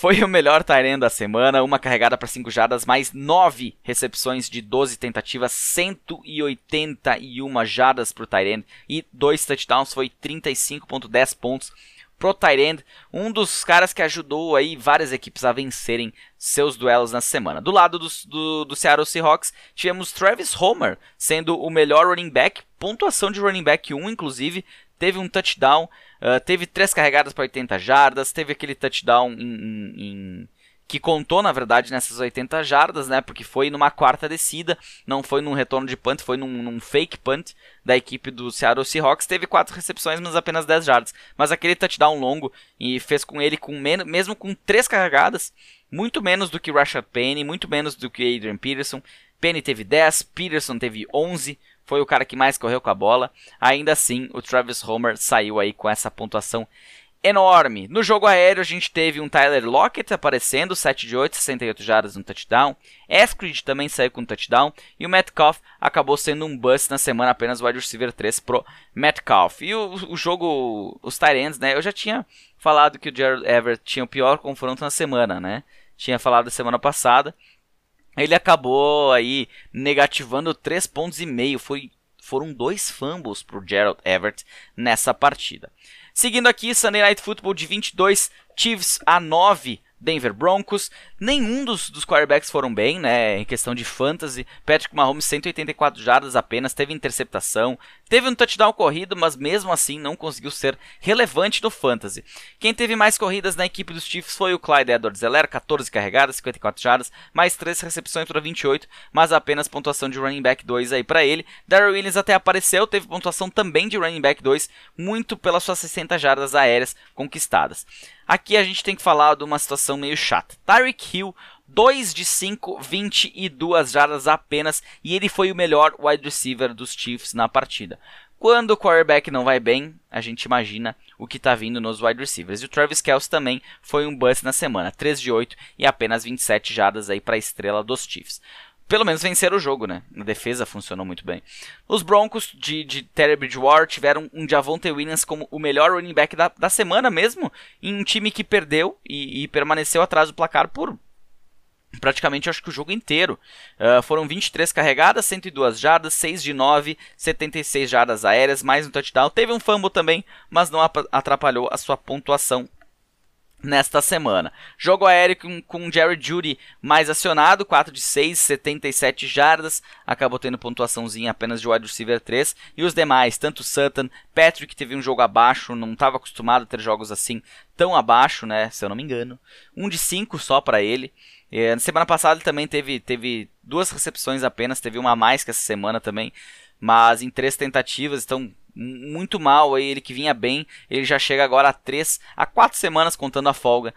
B: Foi o melhor Tyrene da semana, uma carregada para 5 jardas, mais 9 recepções de 12 tentativas, 181 jardas para o Tyrene e 2 touchdowns, foi 35.10 pontos pro Tyrande, um dos caras que ajudou aí várias equipes a vencerem seus duelos na semana. Do lado do, do, do Seattle Seahawks, tivemos Travis Homer sendo o melhor running back, pontuação de running back 1 inclusive, teve um touchdown, uh, teve três carregadas para 80 jardas, teve aquele touchdown em, em, em que contou, na verdade, nessas 80 jardas, né? Porque foi numa quarta descida, não foi num retorno de punt, foi num, num fake punt da equipe do Seattle Seahawks. Teve quatro recepções, mas apenas 10 jardas. Mas aquele touchdown longo e fez com ele, com mesmo com três carregadas, muito menos do que Rashad Penny, muito menos do que Adrian Peterson. Penny teve 10, Peterson teve 11, foi o cara que mais correu com a bola. Ainda assim, o Travis Homer saiu aí com essa pontuação enorme. No jogo aéreo, a gente teve um Tyler Lockett aparecendo, 7 de 8, 68 jardas no touchdown. Eskridge também saiu com um touchdown. E o Metcalf acabou sendo um bust na semana, apenas o wide receiver 3 pro Metcalf. E o, o jogo, os Tyrants, né? Eu já tinha falado que o Gerald Everett tinha o pior confronto na semana, né? Tinha falado semana passada. Ele acabou aí negativando 3 pontos e meio. Foi, foram dois fumbles pro Gerald Everett nessa partida. Seguindo aqui, Sunday Night Football de 22, Chiefs a 9 Denver Broncos. Nenhum dos, dos quarterbacks foram bem, né? Em questão de fantasy. Patrick Mahomes, 184 jardas apenas, teve interceptação. Teve um touchdown corrido, mas mesmo assim não conseguiu ser relevante no fantasy. Quem teve mais corridas na equipe dos Chiefs foi o Clyde Edwards-Helaire, 14 carregadas, 54 jardas, mais 3 recepções para 28, mas apenas pontuação de running back 2 aí para ele. Darrell Williams até apareceu, teve pontuação também de running back 2, muito pelas suas 60 jardas aéreas conquistadas. Aqui a gente tem que falar de uma situação meio chata. Tyreek Hill, 2 de 5, 22 jardas apenas, e ele foi o melhor wide receiver dos Chiefs na partida. Quando o quarterback não vai bem, a gente imagina o que está vindo nos wide receivers. E o Travis Kelce também foi um bust na semana, 3 de 8 e apenas 27 jardas aí para a estrela dos Chiefs pelo menos vencer o jogo, né? A defesa funcionou muito bem. Os Broncos de, de Terry Bridgewater tiveram um Javonte Williams como o melhor running back da, da semana mesmo, em um time que perdeu e, e permaneceu atrás do placar por praticamente acho que o jogo inteiro. Uh, foram 23 carregadas, 102 jardas, 6 de 9, 76 jardas aéreas, mais um touchdown. Teve um fumble também, mas não atrapalhou a sua pontuação nesta semana. Jogo aéreo com, com Jerry Judy mais acionado, 4 de 6, 77 jardas, acabou tendo pontuaçãozinha apenas de wide receiver 3, e os demais, tanto Sutton, Patrick teve um jogo abaixo, não estava acostumado a ter jogos assim tão abaixo, né, se eu não me engano, 1 de 5 só para ele. E, na semana passada ele também teve, teve duas recepções apenas, teve uma a mais que essa semana também, mas em três tentativas, então muito mal aí, ele que vinha bem, ele já chega agora a três, a quatro semanas contando a folga,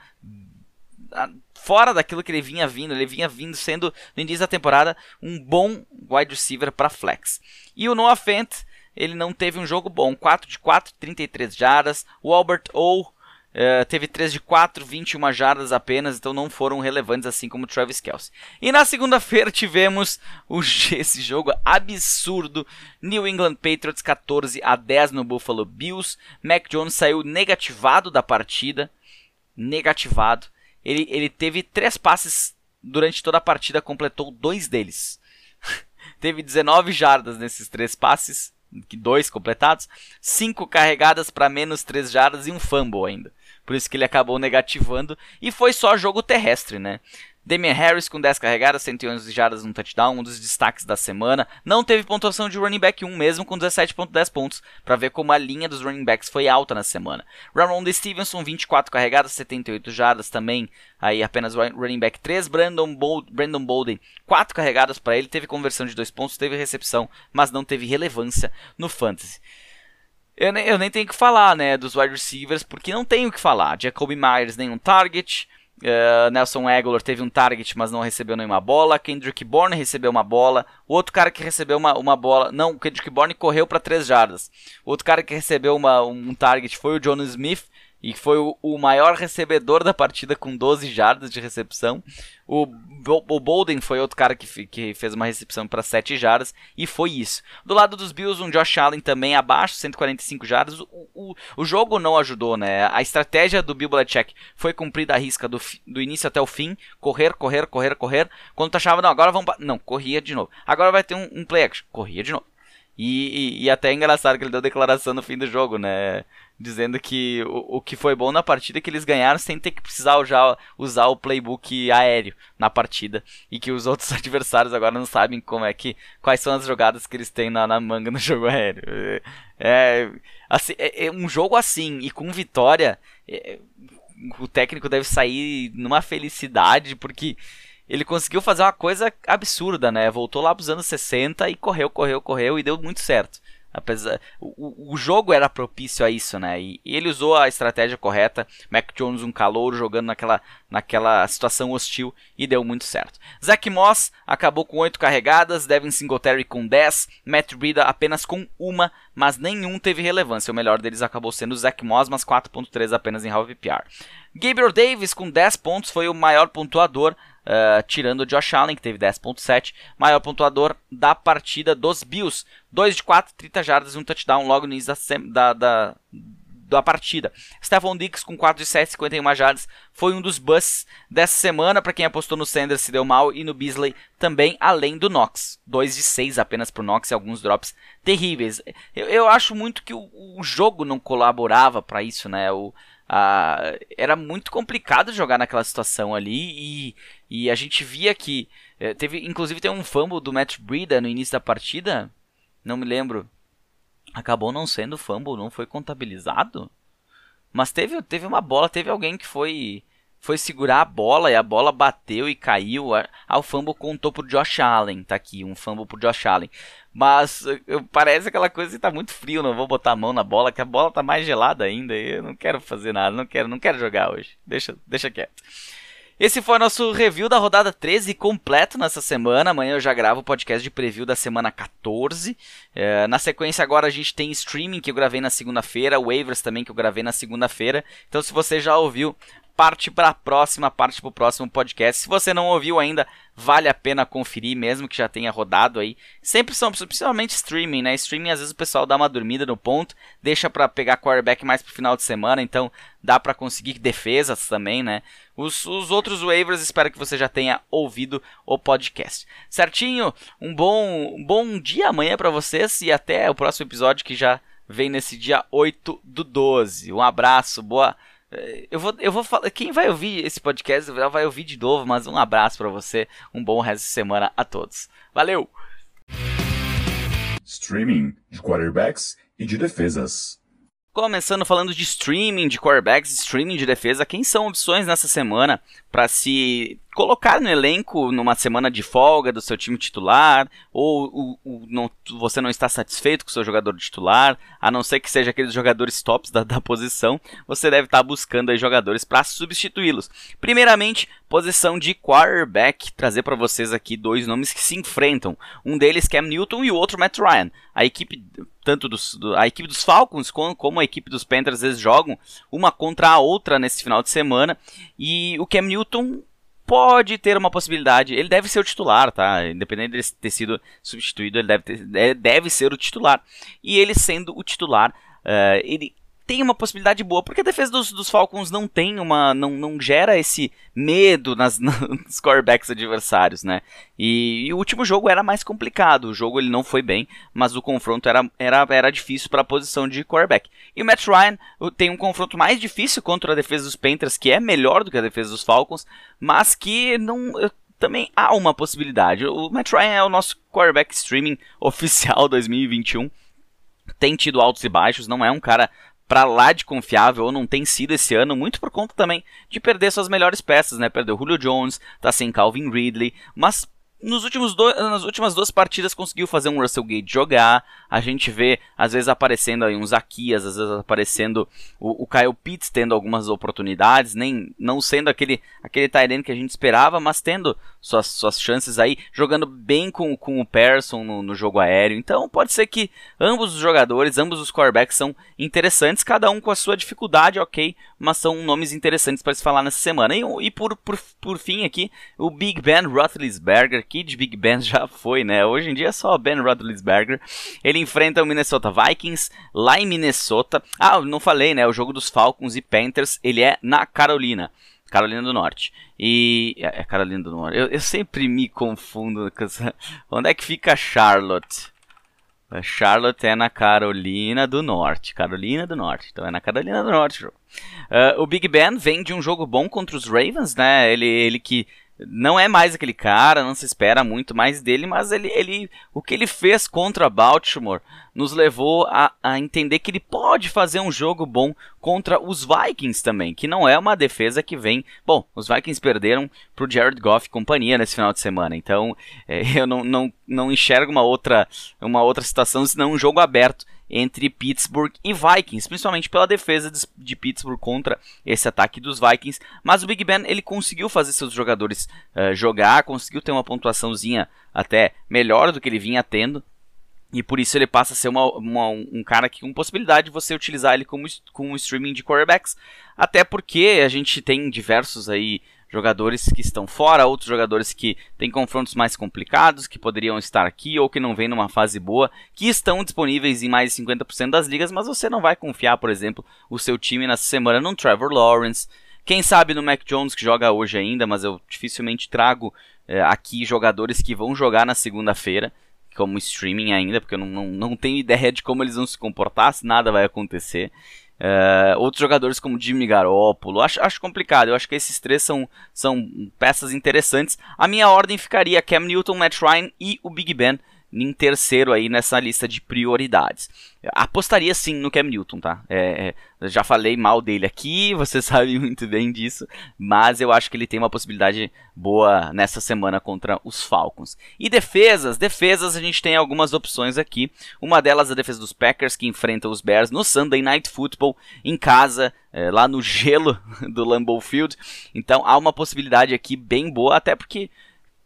B: fora daquilo que ele vinha vindo, ele vinha vindo sendo no início da temporada um bom wide receiver para flex. E o Noah Fent, ele não teve um jogo bom, 4 de 4, 33 jardas, o Albert O Uh, teve 3 de 4, 21 jardas apenas, então não foram relevantes assim como Travis Kelce. E na segunda-feira tivemos o, esse jogo absurdo: New England Patriots 14 a 10 no Buffalo Bills. Mac Jones saiu negativado da partida. Negativado. Ele, ele teve três passes durante toda a partida, completou dois deles. teve 19 jardas nesses três passes, dois completados, cinco carregadas para menos 3 jardas e um fumble ainda por isso que ele acabou negativando. E foi só jogo terrestre, né? Damian Harris com 10 carregadas, 111 jardas no touchdown, um dos destaques da semana. Não teve pontuação de running back 1 mesmo com 17.10 pontos, para ver como a linha dos running backs foi alta na semana. Ramon Stevenson 24 carregadas, 78 jardas também, aí apenas running back 3. Brandon, Bold, Brandon Bolden 4 carregadas para ele, teve conversão de 2 pontos, teve recepção, mas não teve relevância no fantasy. Eu nem, eu nem tenho que falar, né, dos wide receivers, porque não tenho o que falar. Jacoby Myers nenhum target, uh, Nelson Aguilar teve um target, mas não recebeu nenhuma bola. Kendrick Bourne recebeu uma bola. O outro cara que recebeu uma, uma bola, não, Kendrick Bourne correu para 3 jardas. O outro cara que recebeu uma, um target foi o John Smith, e foi o, o, maior recebedor da partida com 12 jardas de recepção. O, o Bolden foi outro cara que, que fez uma recepção para 7 jardas e foi isso. Do lado dos Bills, um Josh Allen também abaixo, 145 jardas. O, o, o jogo não ajudou, né? A estratégia do Bill Belichick foi cumprida à risca do, do início até o fim, correr, correr, correr, correr. Quando tu achava, não, agora vamos... Não, corria de novo. Agora vai ter um, um play action, corria de novo. E, e, e, até é engraçado que ele deu declaração no fim do jogo, né? Dizendo que o, o que foi bom na partida é que eles ganharam sem ter que precisar usar, usar o playbook aéreo na partida. E que os outros adversários agora não sabem como é que. quais são as jogadas que eles têm na, na manga no jogo aéreo. É, é assim, é, é um jogo assim e com vitória. É, o técnico deve sair numa felicidade, porque ele conseguiu fazer uma coisa absurda, né? Voltou lá pros anos 60 e correu, correu, correu e deu muito certo. Apesar, o, o jogo era propício a isso, né? E, e, ele usou a estratégia correta. Mac Jones, um calouro, jogando naquela, naquela situação hostil e deu muito certo. Zach Moss acabou com 8 carregadas, Devin Singletary com 10, Matt Breida apenas com uma, mas nenhum teve relevância. O melhor deles acabou sendo Zach Moss, mas 4.3 apenas em half PPR. Gabriel Davis com 10 pontos foi o maior pontuador, Uh, tirando o Josh Allen, que teve 10.7, maior pontuador da partida dos Bills. 2 de 4, 30 jardas e um touchdown logo no início da, da, da, da partida. Stephon Diggs com 4 de 7, 51 jardas, foi um dos busts dessa semana. Para quem apostou no Sanders se deu mal e no Beasley também, além do Knox. 2 de 6 apenas para o Knox e alguns drops terríveis. Eu, eu acho muito que o, o jogo não colaborava para isso, né? O, ah, era muito complicado jogar naquela situação ali e, e a gente via que eh, teve inclusive tem um fumble do Matt Breida no início da partida não me lembro. Acabou não sendo fumble não foi contabilizado? Mas teve teve uma bola teve alguém que foi foi segurar a bola e a bola bateu e caiu. Ah, o fumble contou pro Josh Allen, tá aqui, um fumble pro Josh Allen. Mas parece aquela coisa que tá muito frio, não vou botar a mão na bola, que a bola tá mais gelada ainda e eu não quero fazer nada, não quero, não quero jogar hoje. Deixa, deixa quieto. Esse foi nosso review da rodada 13 completo nessa semana. Amanhã eu já gravo o podcast de preview da semana 14. É, na sequência, agora a gente tem streaming que eu gravei na segunda-feira, waivers também que eu gravei na segunda-feira. Então, se você já ouviu parte para a próxima, parte para o próximo podcast. Se você não ouviu ainda, vale a pena conferir, mesmo que já tenha rodado aí. Sempre são, principalmente streaming, né? Streaming às vezes o pessoal dá uma dormida no ponto, deixa para pegar quarterback mais pro final de semana, então dá para conseguir defesas também, né? Os, os outros waivers, espero que você já tenha ouvido o podcast. Certinho? Um bom, um bom dia amanhã para vocês e até o próximo episódio que já vem nesse dia 8 do 12. Um abraço, boa eu vou, eu vou falar. Quem vai ouvir esse podcast vai ouvir de novo, mas um abraço para você, um bom resto de semana a todos. Valeu!
A: Streaming de quarterbacks e de defesas.
B: Começando falando de streaming de quarterbacks, streaming de defesa, quem são opções nessa semana para se colocar no elenco numa semana de folga do seu time titular, ou o, o, não, você não está satisfeito com o seu jogador titular, a não ser que seja aqueles jogadores tops da, da posição, você deve estar buscando aí jogadores para substituí-los. Primeiramente, posição de quarterback, trazer para vocês aqui dois nomes que se enfrentam. Um deles Cam Newton e o outro Matt Ryan. A equipe tanto dos, do, a equipe dos Falcons como, a equipe dos Panthers vezes jogam uma contra a outra nesse final de semana e o Cam Newton pode ter uma possibilidade. Ele deve ser o titular, tá? Independente de ter sido substituído, ele deve, ter, deve ser o titular. E ele sendo o titular, uh, ele tem uma possibilidade boa, porque a defesa dos, dos Falcons não tem uma. não, não gera esse medo nas, nos quarterbacks adversários, né? E, e, o último jogo era mais complicado. O jogo ele não foi bem, mas o confronto era, era, era difícil para a posição de quarterback. E o Matt Ryan tem um confronto mais difícil contra a defesa dos Panthers, que é melhor do que a defesa dos Falcons, mas que não também há uma possibilidade. O Matt Ryan é o nosso quarterback streaming oficial 2021. Tem tido altos e baixos, não é um cara para lá de confiável, ou não tem sido esse ano, muito por conta também de perder suas melhores peças, né? Perdeu Julio Jones, tá sem Calvin Ridley, mas nos últimos dois, nas últimas duas partidas conseguiu fazer um Russell Gate jogar. A gente vê, às vezes, aparecendo aí uns Zaquias, às vezes aparecendo o, o Kyle Pitts tendo algumas oportunidades, nem não sendo aquele, aquele Tyrene que a gente esperava, mas tendo suas, suas chances aí, jogando bem com, com o Persson no, no jogo aéreo. Então pode ser que ambos os jogadores, ambos os quarterbacks são interessantes, cada um com a sua dificuldade, ok, mas são nomes interessantes para se falar nessa semana. E, e por, por, por fim aqui, o Big Ben Roethlisberger, Kid Big Ben já foi, né? Hoje em dia é só Ben Roethlisberger. Ele enfrenta o Minnesota Vikings lá em Minnesota. Ah, não falei, né? O jogo dos Falcons e Panthers, ele é na Carolina. Carolina do Norte. E. É, é Carolina do Norte. Eu, eu sempre me confundo. Com essa... Onde é que fica Charlotte? Charlotte é na Carolina do Norte. Carolina do Norte. Então é na Carolina do Norte. Uh, o Big Ben vem de um jogo bom contra os Ravens, né? Ele, ele que não é mais aquele cara, não se espera muito mais dele, mas ele, ele o que ele fez contra Baltimore nos levou a, a, entender que ele pode fazer um jogo bom contra os Vikings também, que não é uma defesa que vem. Bom, os Vikings perderam pro Jared Goff e companhia nesse final de semana, então é, eu não, não, não enxergo uma outra, uma outra situação senão um jogo aberto entre Pittsburgh e Vikings, principalmente pela defesa de Pittsburgh contra esse ataque dos Vikings. Mas o Big Ben ele conseguiu fazer seus jogadores uh, jogar, conseguiu ter uma pontuaçãozinha até melhor do que ele vinha tendo. E por isso ele passa a ser uma, uma, um cara que com possibilidade de você utilizar ele como, como streaming de quarterbacks. Até porque a gente tem diversos aí jogadores que estão fora, outros jogadores que têm confrontos mais complicados, que poderiam estar aqui ou que não vêm numa fase boa, que estão disponíveis em mais de 50% das ligas, mas você não vai confiar, por exemplo, o seu time nessa semana no Trevor Lawrence. Quem sabe no Mac Jones que joga hoje ainda, mas eu dificilmente trago é, aqui jogadores que vão jogar na segunda-feira como streaming ainda, porque eu não, não, não tenho ideia de como eles vão se comportar, se nada vai acontecer. Uh, outros jogadores como Jimmy Garoppolo, acho, acho complicado. Eu acho que esses três são, são peças interessantes. A minha ordem ficaria Cam Newton, Matt Ryan e o Big Ben em terceiro aí nessa lista de prioridades. Apostaria sim no Cam Newton, tá? É, é, já falei mal dele aqui, você sabe muito bem disso, mas eu acho que ele tem uma possibilidade boa nessa semana contra os Falcons. E defesas, defesas a gente tem algumas opções aqui. Uma delas é a defesa dos Packers que enfrenta os Bears no Sunday Night Football em casa, é, lá no gelo do Lambeau Field. Então há uma possibilidade aqui bem boa, até porque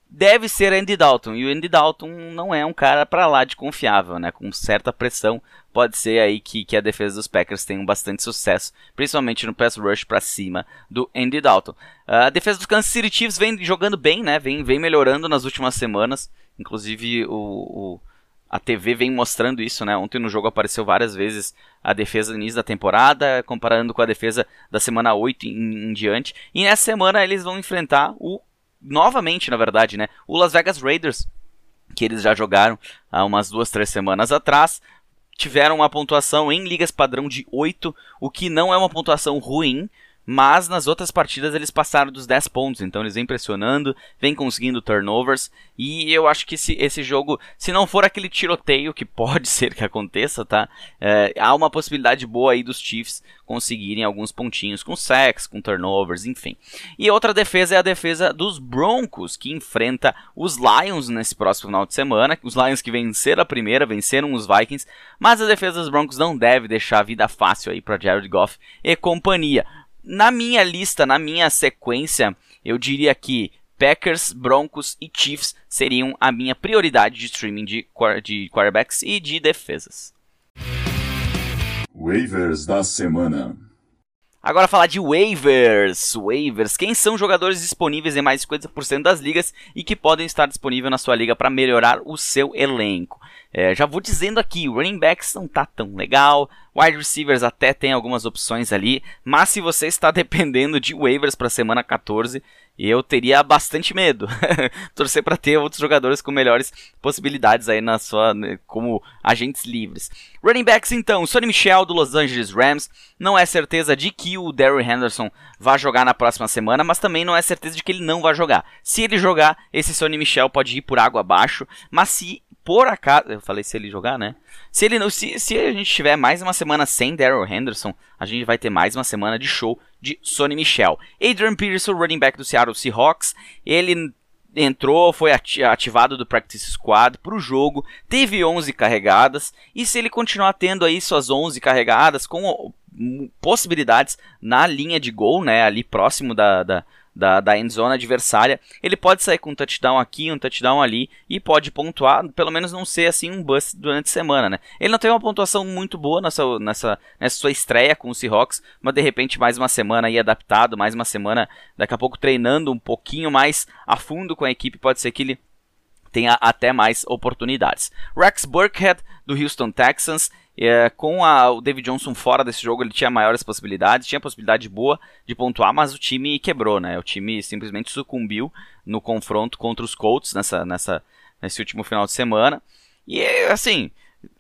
B: deve ser Andy Dalton. E o Andy Dalton não é um cara para lá de confiável, né? Com certa pressão, pode ser aí que, que a defesa dos Packers tenha bastante sucesso, principalmente no pass rush para cima do Andy Dalton. A defesa dos Kansas City Chiefs vem jogando bem, né? Vem, vem melhorando nas últimas semanas. Inclusive o, o a TV vem mostrando isso, né? Ontem no jogo apareceu várias vezes a defesa no início da temporada, comparando com a defesa da semana 8 em, em diante. E nessa semana eles vão enfrentar o novamente, na verdade, né? O Las Vegas Raiders, que eles já jogaram há umas duas, três semanas atrás, tiveram uma pontuação em ligas padrão de 8, o que não é uma pontuação ruim, mas nas outras partidas eles passaram dos 10 pontos, então eles vêm pressionando, vêm conseguindo turnovers, e eu acho que esse, esse jogo, se não for aquele tiroteio, que pode ser que aconteça, tá? É, há uma possibilidade boa aí dos Chiefs conseguirem alguns pontinhos com sacks, com turnovers, enfim. E outra defesa é a defesa dos Broncos, que enfrenta os Lions nesse próximo final de semana, os Lions que venceram a primeira, venceram os Vikings, mas a defesa dos Broncos não deve deixar a vida fácil aí para Jared Goff e companhia. Na minha lista, na minha sequência, eu diria que Packers, Broncos e Chiefs seriam a minha prioridade de streaming de, de quarterbacks e de defesas.
C: Waivers da semana.
B: Agora falar de waivers. Waivers. Quem são jogadores disponíveis em mais de 50% das ligas e que podem estar disponíveis na sua liga para melhorar o seu elenco? É, já vou dizendo aqui, running backs não tá tão legal, wide receivers até tem algumas opções ali, mas se você está dependendo de waivers para semana 14, eu teria bastante medo. Torcer para ter outros jogadores com melhores possibilidades aí na sua né, como agentes livres. Running backs então, Sonny Michel do Los Angeles Rams, não é certeza de que o Darryl Henderson vai jogar na próxima semana, mas também não é certeza de que ele não vai jogar. Se ele jogar, esse Sonny Michel pode ir por água abaixo, mas se por acaso. Eu falei se ele jogar, né? Se, ele, se, se a gente tiver mais uma semana sem Daryl Henderson, a gente vai ter mais uma semana de show de Sonny Michel. Adrian Peterson, running back do Seattle Seahawks, ele entrou, foi ativado do practice squad para o jogo, teve 11 carregadas e se ele continuar tendo aí suas 11 carregadas com possibilidades na linha de gol, né, ali próximo da, da da, da endzone adversária, ele pode sair com um touchdown aqui, um touchdown ali e pode pontuar, pelo menos não ser assim um bust durante a semana, né? Ele não teve uma pontuação muito boa nessa, nessa, nessa sua estreia com o Seahawks, mas de repente mais uma semana aí adaptado, mais uma semana daqui a pouco treinando um pouquinho mais a fundo com a equipe, pode ser que ele tenha até mais oportunidades. Rex Burkhead do Houston Texans é, com a, o David Johnson fora desse jogo, ele tinha maiores possibilidades, tinha possibilidade boa de pontuar, mas o time quebrou, né? O time simplesmente sucumbiu no confronto contra os Colts nessa, nessa, nesse último final de semana. E assim,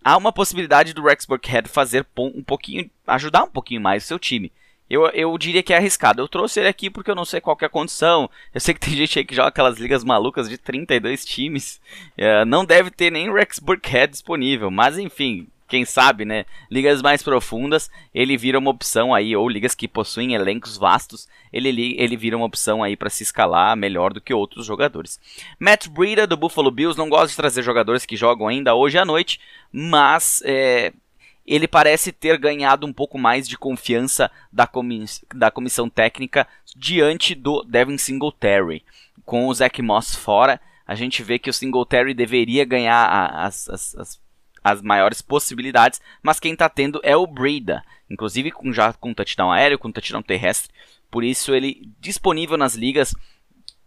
B: há uma possibilidade do Rex Burkhead fazer um pouquinho, ajudar um pouquinho mais o seu time. eu, eu diria que é arriscado. Eu trouxe ele aqui porque eu não sei qual é a condição. Eu sei que tem gente aí que joga aquelas ligas malucas de 32 times. É, não deve ter nem Rex Burkhead disponível. Mas enfim, quem sabe, né? Ligas mais profundas, ele vira uma opção aí, ou ligas que possuem elencos vastos, ele, ele vira uma opção aí para se escalar melhor do que outros jogadores. Matt Breida do Buffalo Bills não gosta de trazer jogadores que jogam ainda hoje à noite, mas é, ele parece ter ganhado um pouco mais de confiança da, comiss da comissão técnica diante do Devin Singletary. Com o Zach Moss fora, a gente vê que o Singletary deveria ganhar as, as, as as maiores possibilidades, mas quem está tendo é o Breda, inclusive com, já com touchdown aéreo, com touchdown terrestre, por isso ele disponível nas ligas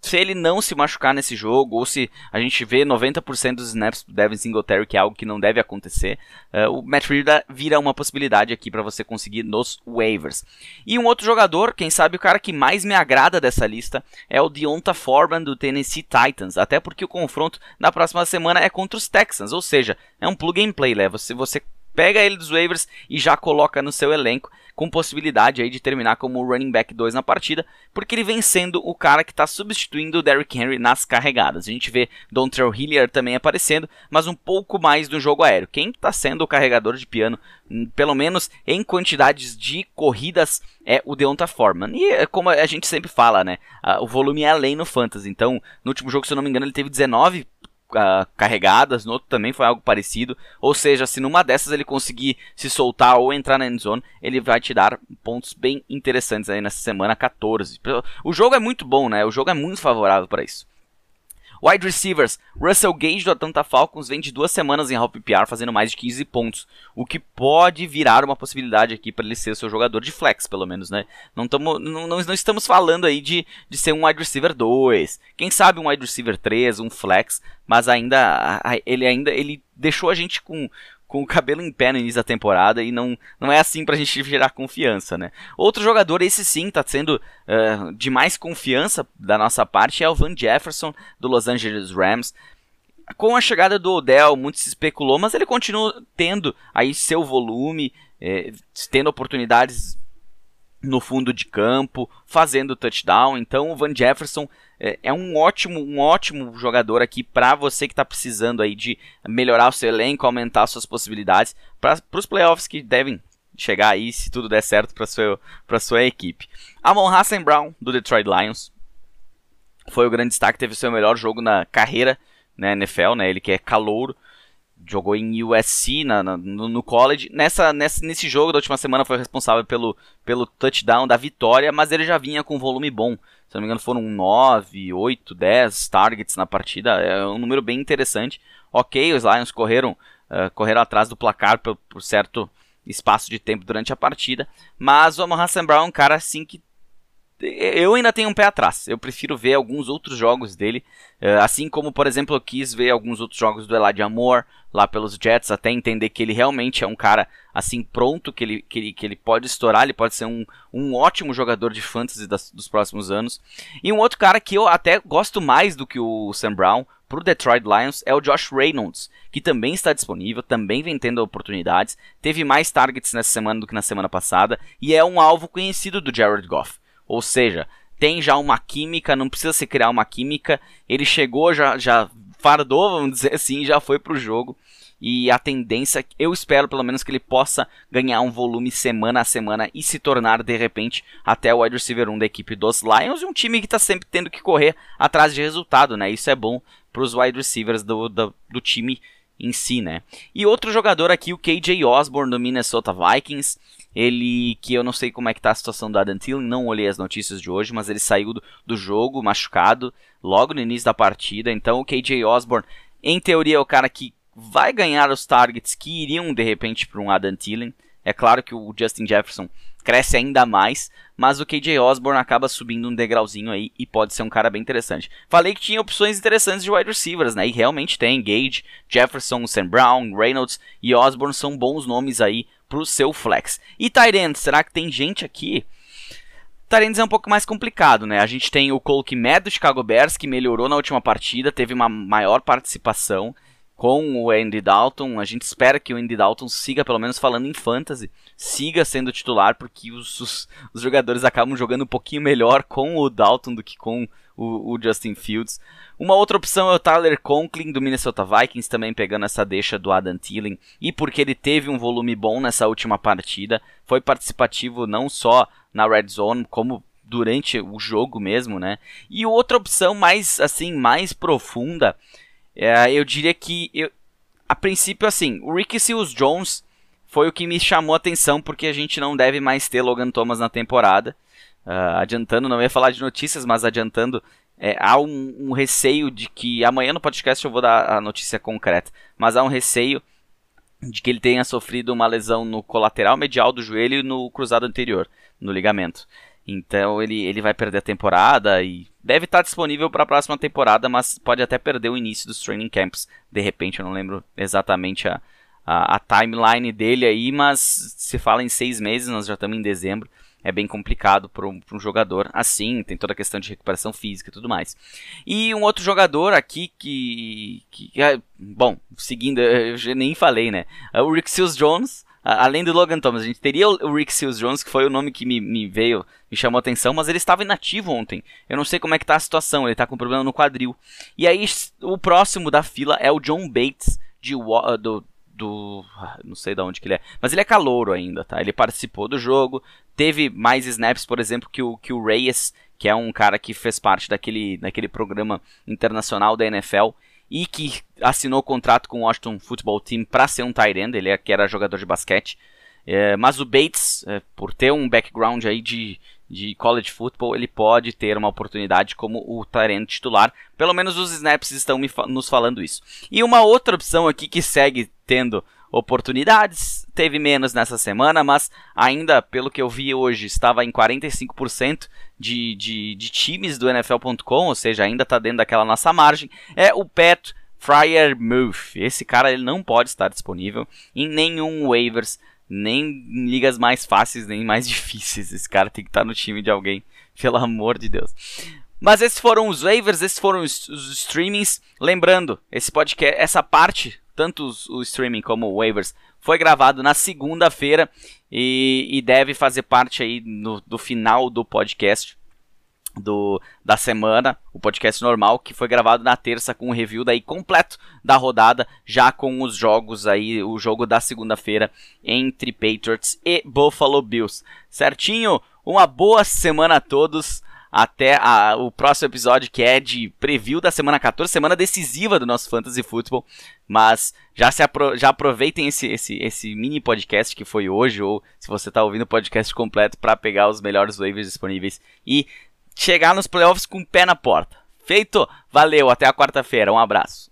B: se ele não se machucar nesse jogo, ou se a gente vê 90% dos snaps do Devin Singletary, que é algo que não deve acontecer, uh, o Matt Rida vira uma possibilidade aqui para você conseguir nos waivers. E um outro jogador, quem sabe o cara que mais me agrada dessa lista, é o Deonta Foreman do Tennessee Titans, até porque o confronto na próxima semana é contra os Texans, ou seja, é um plug and play, né? Você pega ele dos waivers e já coloca no seu elenco, com possibilidade aí de terminar como running back 2 na partida, porque ele vem sendo o cara que está substituindo o Derrick Henry nas carregadas. A gente vê Dontrell Hilliard também aparecendo, mas um pouco mais no jogo aéreo. Quem está sendo o carregador de piano, hum, pelo menos em quantidades de corridas, é o Deonta Foreman. E é como a gente sempre fala, né? O volume é além no Fantasy. Então, no último jogo, se eu não me engano, ele teve 19 uh, carregadas, no outro também foi algo parecido. Ou seja, se numa dessas ele conseguir se soltar ou entrar na endzone, ele vai te dar pontos bem interessantes aí nessa semana 14. O jogo é muito bom, né? O jogo é muito favorável para isso. Wide receivers, Russell Gage do Atlanta Falcons vem de duas semanas em half PPR fazendo mais de 15 pontos, o que pode virar uma possibilidade aqui para ele ser seu jogador de flex, pelo menos, né? Não, tamo, não, não, não estamos falando aí de, de ser um wide receiver 2, quem sabe um wide receiver 3, um flex, mas ainda ele ainda ele deixou a gente com com o cabelo em pé no início da temporada e não, não é assim pra gente gerar confiança, né? Outro jogador, esse sim, tá sendo uh, de mais confiança da nossa parte, é o Van Jefferson, do Los Angeles Rams. Com a chegada do Odell, muito se especulou, mas ele continua tendo aí seu volume, eh, tendo oportunidades no fundo de campo, fazendo touchdown. Então o Van Jefferson é, é um ótimo, um ótimo jogador aqui para você que está precisando aí de melhorar o seu elenco, aumentar suas possibilidades para os playoffs que devem chegar aí se tudo der certo para sua para sua equipe. Amon Hassan Brown do Detroit Lions foi o grande destaque, teve seu melhor jogo na carreira na né, NFL, né? Ele que é calouro jogou em USC na, na, no, college. Nessa, nessa, nesse jogo da última semana foi responsável pelo, pelo touchdown da vitória, mas ele já vinha com volume bom. Se não me engano, foram 9, 8, 10 targets na partida. É um número bem interessante. Ok, os Lions correram, uh, correram atrás do placar por, por, certo espaço de tempo durante a partida. Mas o Amon Hassan Brown é um cara assim que eu ainda tenho um pé atrás. Eu prefiro ver alguns outros jogos dele. Uh, assim como, por exemplo, eu quis ver alguns outros jogos do Elijah Moore lá pelos Jets, até entender que ele realmente é um cara assim pronto, que ele, que ele, que ele pode estourar, ele pode ser um, um ótimo jogador de fantasy das, dos próximos anos. E um outro cara que eu até gosto mais do que o Sam Brown para o Detroit Lions é o Josh Reynolds, que também está disponível, também vem tendo oportunidades, teve mais targets nessa semana do que na semana passada e é um alvo conhecido do Jared Goff. Ou seja, tem já uma química, não precisa se criar uma química. Ele chegou, já, já fardou, vamos dizer assim, já foi pro jogo. E a tendência, eu espero pelo menos que ele possa ganhar um volume semana a semana e se tornar de repente até o wide receiver 1 da equipe dos Lions e um time que está sempre tendo que correr atrás de resultado, né? Isso é bom para os wide receivers do, do, do time em si, né? E outro jogador aqui, o KJ Osborne do Minnesota Vikings. Ele, que eu não sei como é que tá a situação do Adam Thielen, não olhei as notícias de hoje, mas ele saiu do, do jogo machucado logo no início da partida. Então o KJ Osborne, em teoria, é o cara que vai ganhar os targets que iriam de repente para um Adam Thielen. É claro que o Justin Jefferson cresce ainda mais, mas o KJ Osborne acaba subindo um degrauzinho aí e pode ser um cara bem interessante. Falei que tinha opções interessantes de wide receivers, né? E realmente tem. Gage, Jefferson, Sam Brown, Reynolds e Osborne são bons nomes aí pro seu flex. E Tyrant, será que tem gente aqui? Tyrants é um pouco mais complicado, né? A gente tem o Cole Kmet do Chicago Bears, que melhorou na última partida, teve uma maior participação com o Andy Dalton. A gente espera que o Andy Dalton siga, pelo menos falando em fantasy, siga sendo titular, porque os, os, os jogadores acabam jogando um pouquinho melhor com o Dalton do que com o, o, Justin Fields. Uma outra opção é o Tyler Conklin do Minnesota Vikings, também pegando essa deixa do Adam Thielen, e porque ele teve um volume bom nessa última partida, foi participativo não só na red zone, como durante o jogo mesmo, né? E outra opção mais assim, mais profunda é, eu diria que, eu, a princípio, assim, o Ricky Seals Jones foi o que me chamou a atenção, porque a gente não deve mais ter Logan Thomas na temporada. Uh, adiantando, não ia falar de notícias, mas adiantando, é, há um, um, receio de que. Amanhã no podcast eu vou dar a notícia concreta, mas há um receio de que ele tenha sofrido uma lesão no colateral medial do joelho e no cruzado anterior, no ligamento. Então ele, ele vai perder a temporada e deve estar disponível para a próxima temporada, mas pode até perder o início dos training camps. De repente, eu não lembro exatamente a, a, a timeline dele aí, mas se fala em seis meses, nós já estamos em dezembro. É bem complicado para um, um, jogador assim, tem toda a questão de recuperação física e tudo mais. E um outro jogador aqui que. que é, bom, seguindo, eu já nem falei, né? É o Rick Seals Jones além do Logan Thomas, a gente teria o Rick Seals Jones, que foi o nome que me, me, veio, me chamou a atenção, mas ele estava inativo ontem. Eu não sei como é que tá a situação, ele está com problema no quadril. E aí, o próximo da fila é o John Bates, de, do, do. Ah, não sei de onde que ele é. Mas ele é calouro ainda, tá? Ele participou do jogo. Teve mais snaps, por exemplo, que o, que o Reyes, que é um cara que fez parte daquele, daquele programa internacional da NFL e que assinou contrato com o Washington Football Team para ser um tight end, ele é, que era jogador de basquete. É, mas o Bates, é, por ter um background aí de, de college football, ele pode ter uma oportunidade como o end titular. Pelo menos os snaps estão nos falando isso. E uma outra opção aqui que segue tendo oportunidades, teve menos nessa semana, mas ainda, pelo que eu vi hoje, estava em 45% de, de, de times do NFL.com, ou seja, ainda está dentro daquela nossa margem, é o Pat Fryermuth. Esse cara ele não pode estar disponível em nenhum waivers, nem em ligas mais fáceis, nem mais difíceis. Esse cara tem que estar no time de alguém, pelo amor de Deus. Mas esses foram os waivers, esses foram os, os streamings. Lembrando, esse podcast, essa parte tanto o streaming como o waivers, foi gravado na segunda-feira e, e, deve fazer parte aí no, do final do podcast do, da semana, o podcast normal, que foi gravado na terça com o review daí completo da rodada, já com os jogos aí, o jogo da segunda-feira entre Patriots e Buffalo Bills. Certinho? Uma boa semana a todos até a, o próximo episódio que é de preview da semana 14, semana decisiva do nosso Fantasy Football. Mas já, se apro já aproveitem esse, esse, esse mini podcast que foi hoje, ou se você está ouvindo o podcast completo, para pegar os melhores waivers disponíveis e chegar nos playoffs com o pé na porta. Feito? Valeu, até a quarta-feira. Um abraço.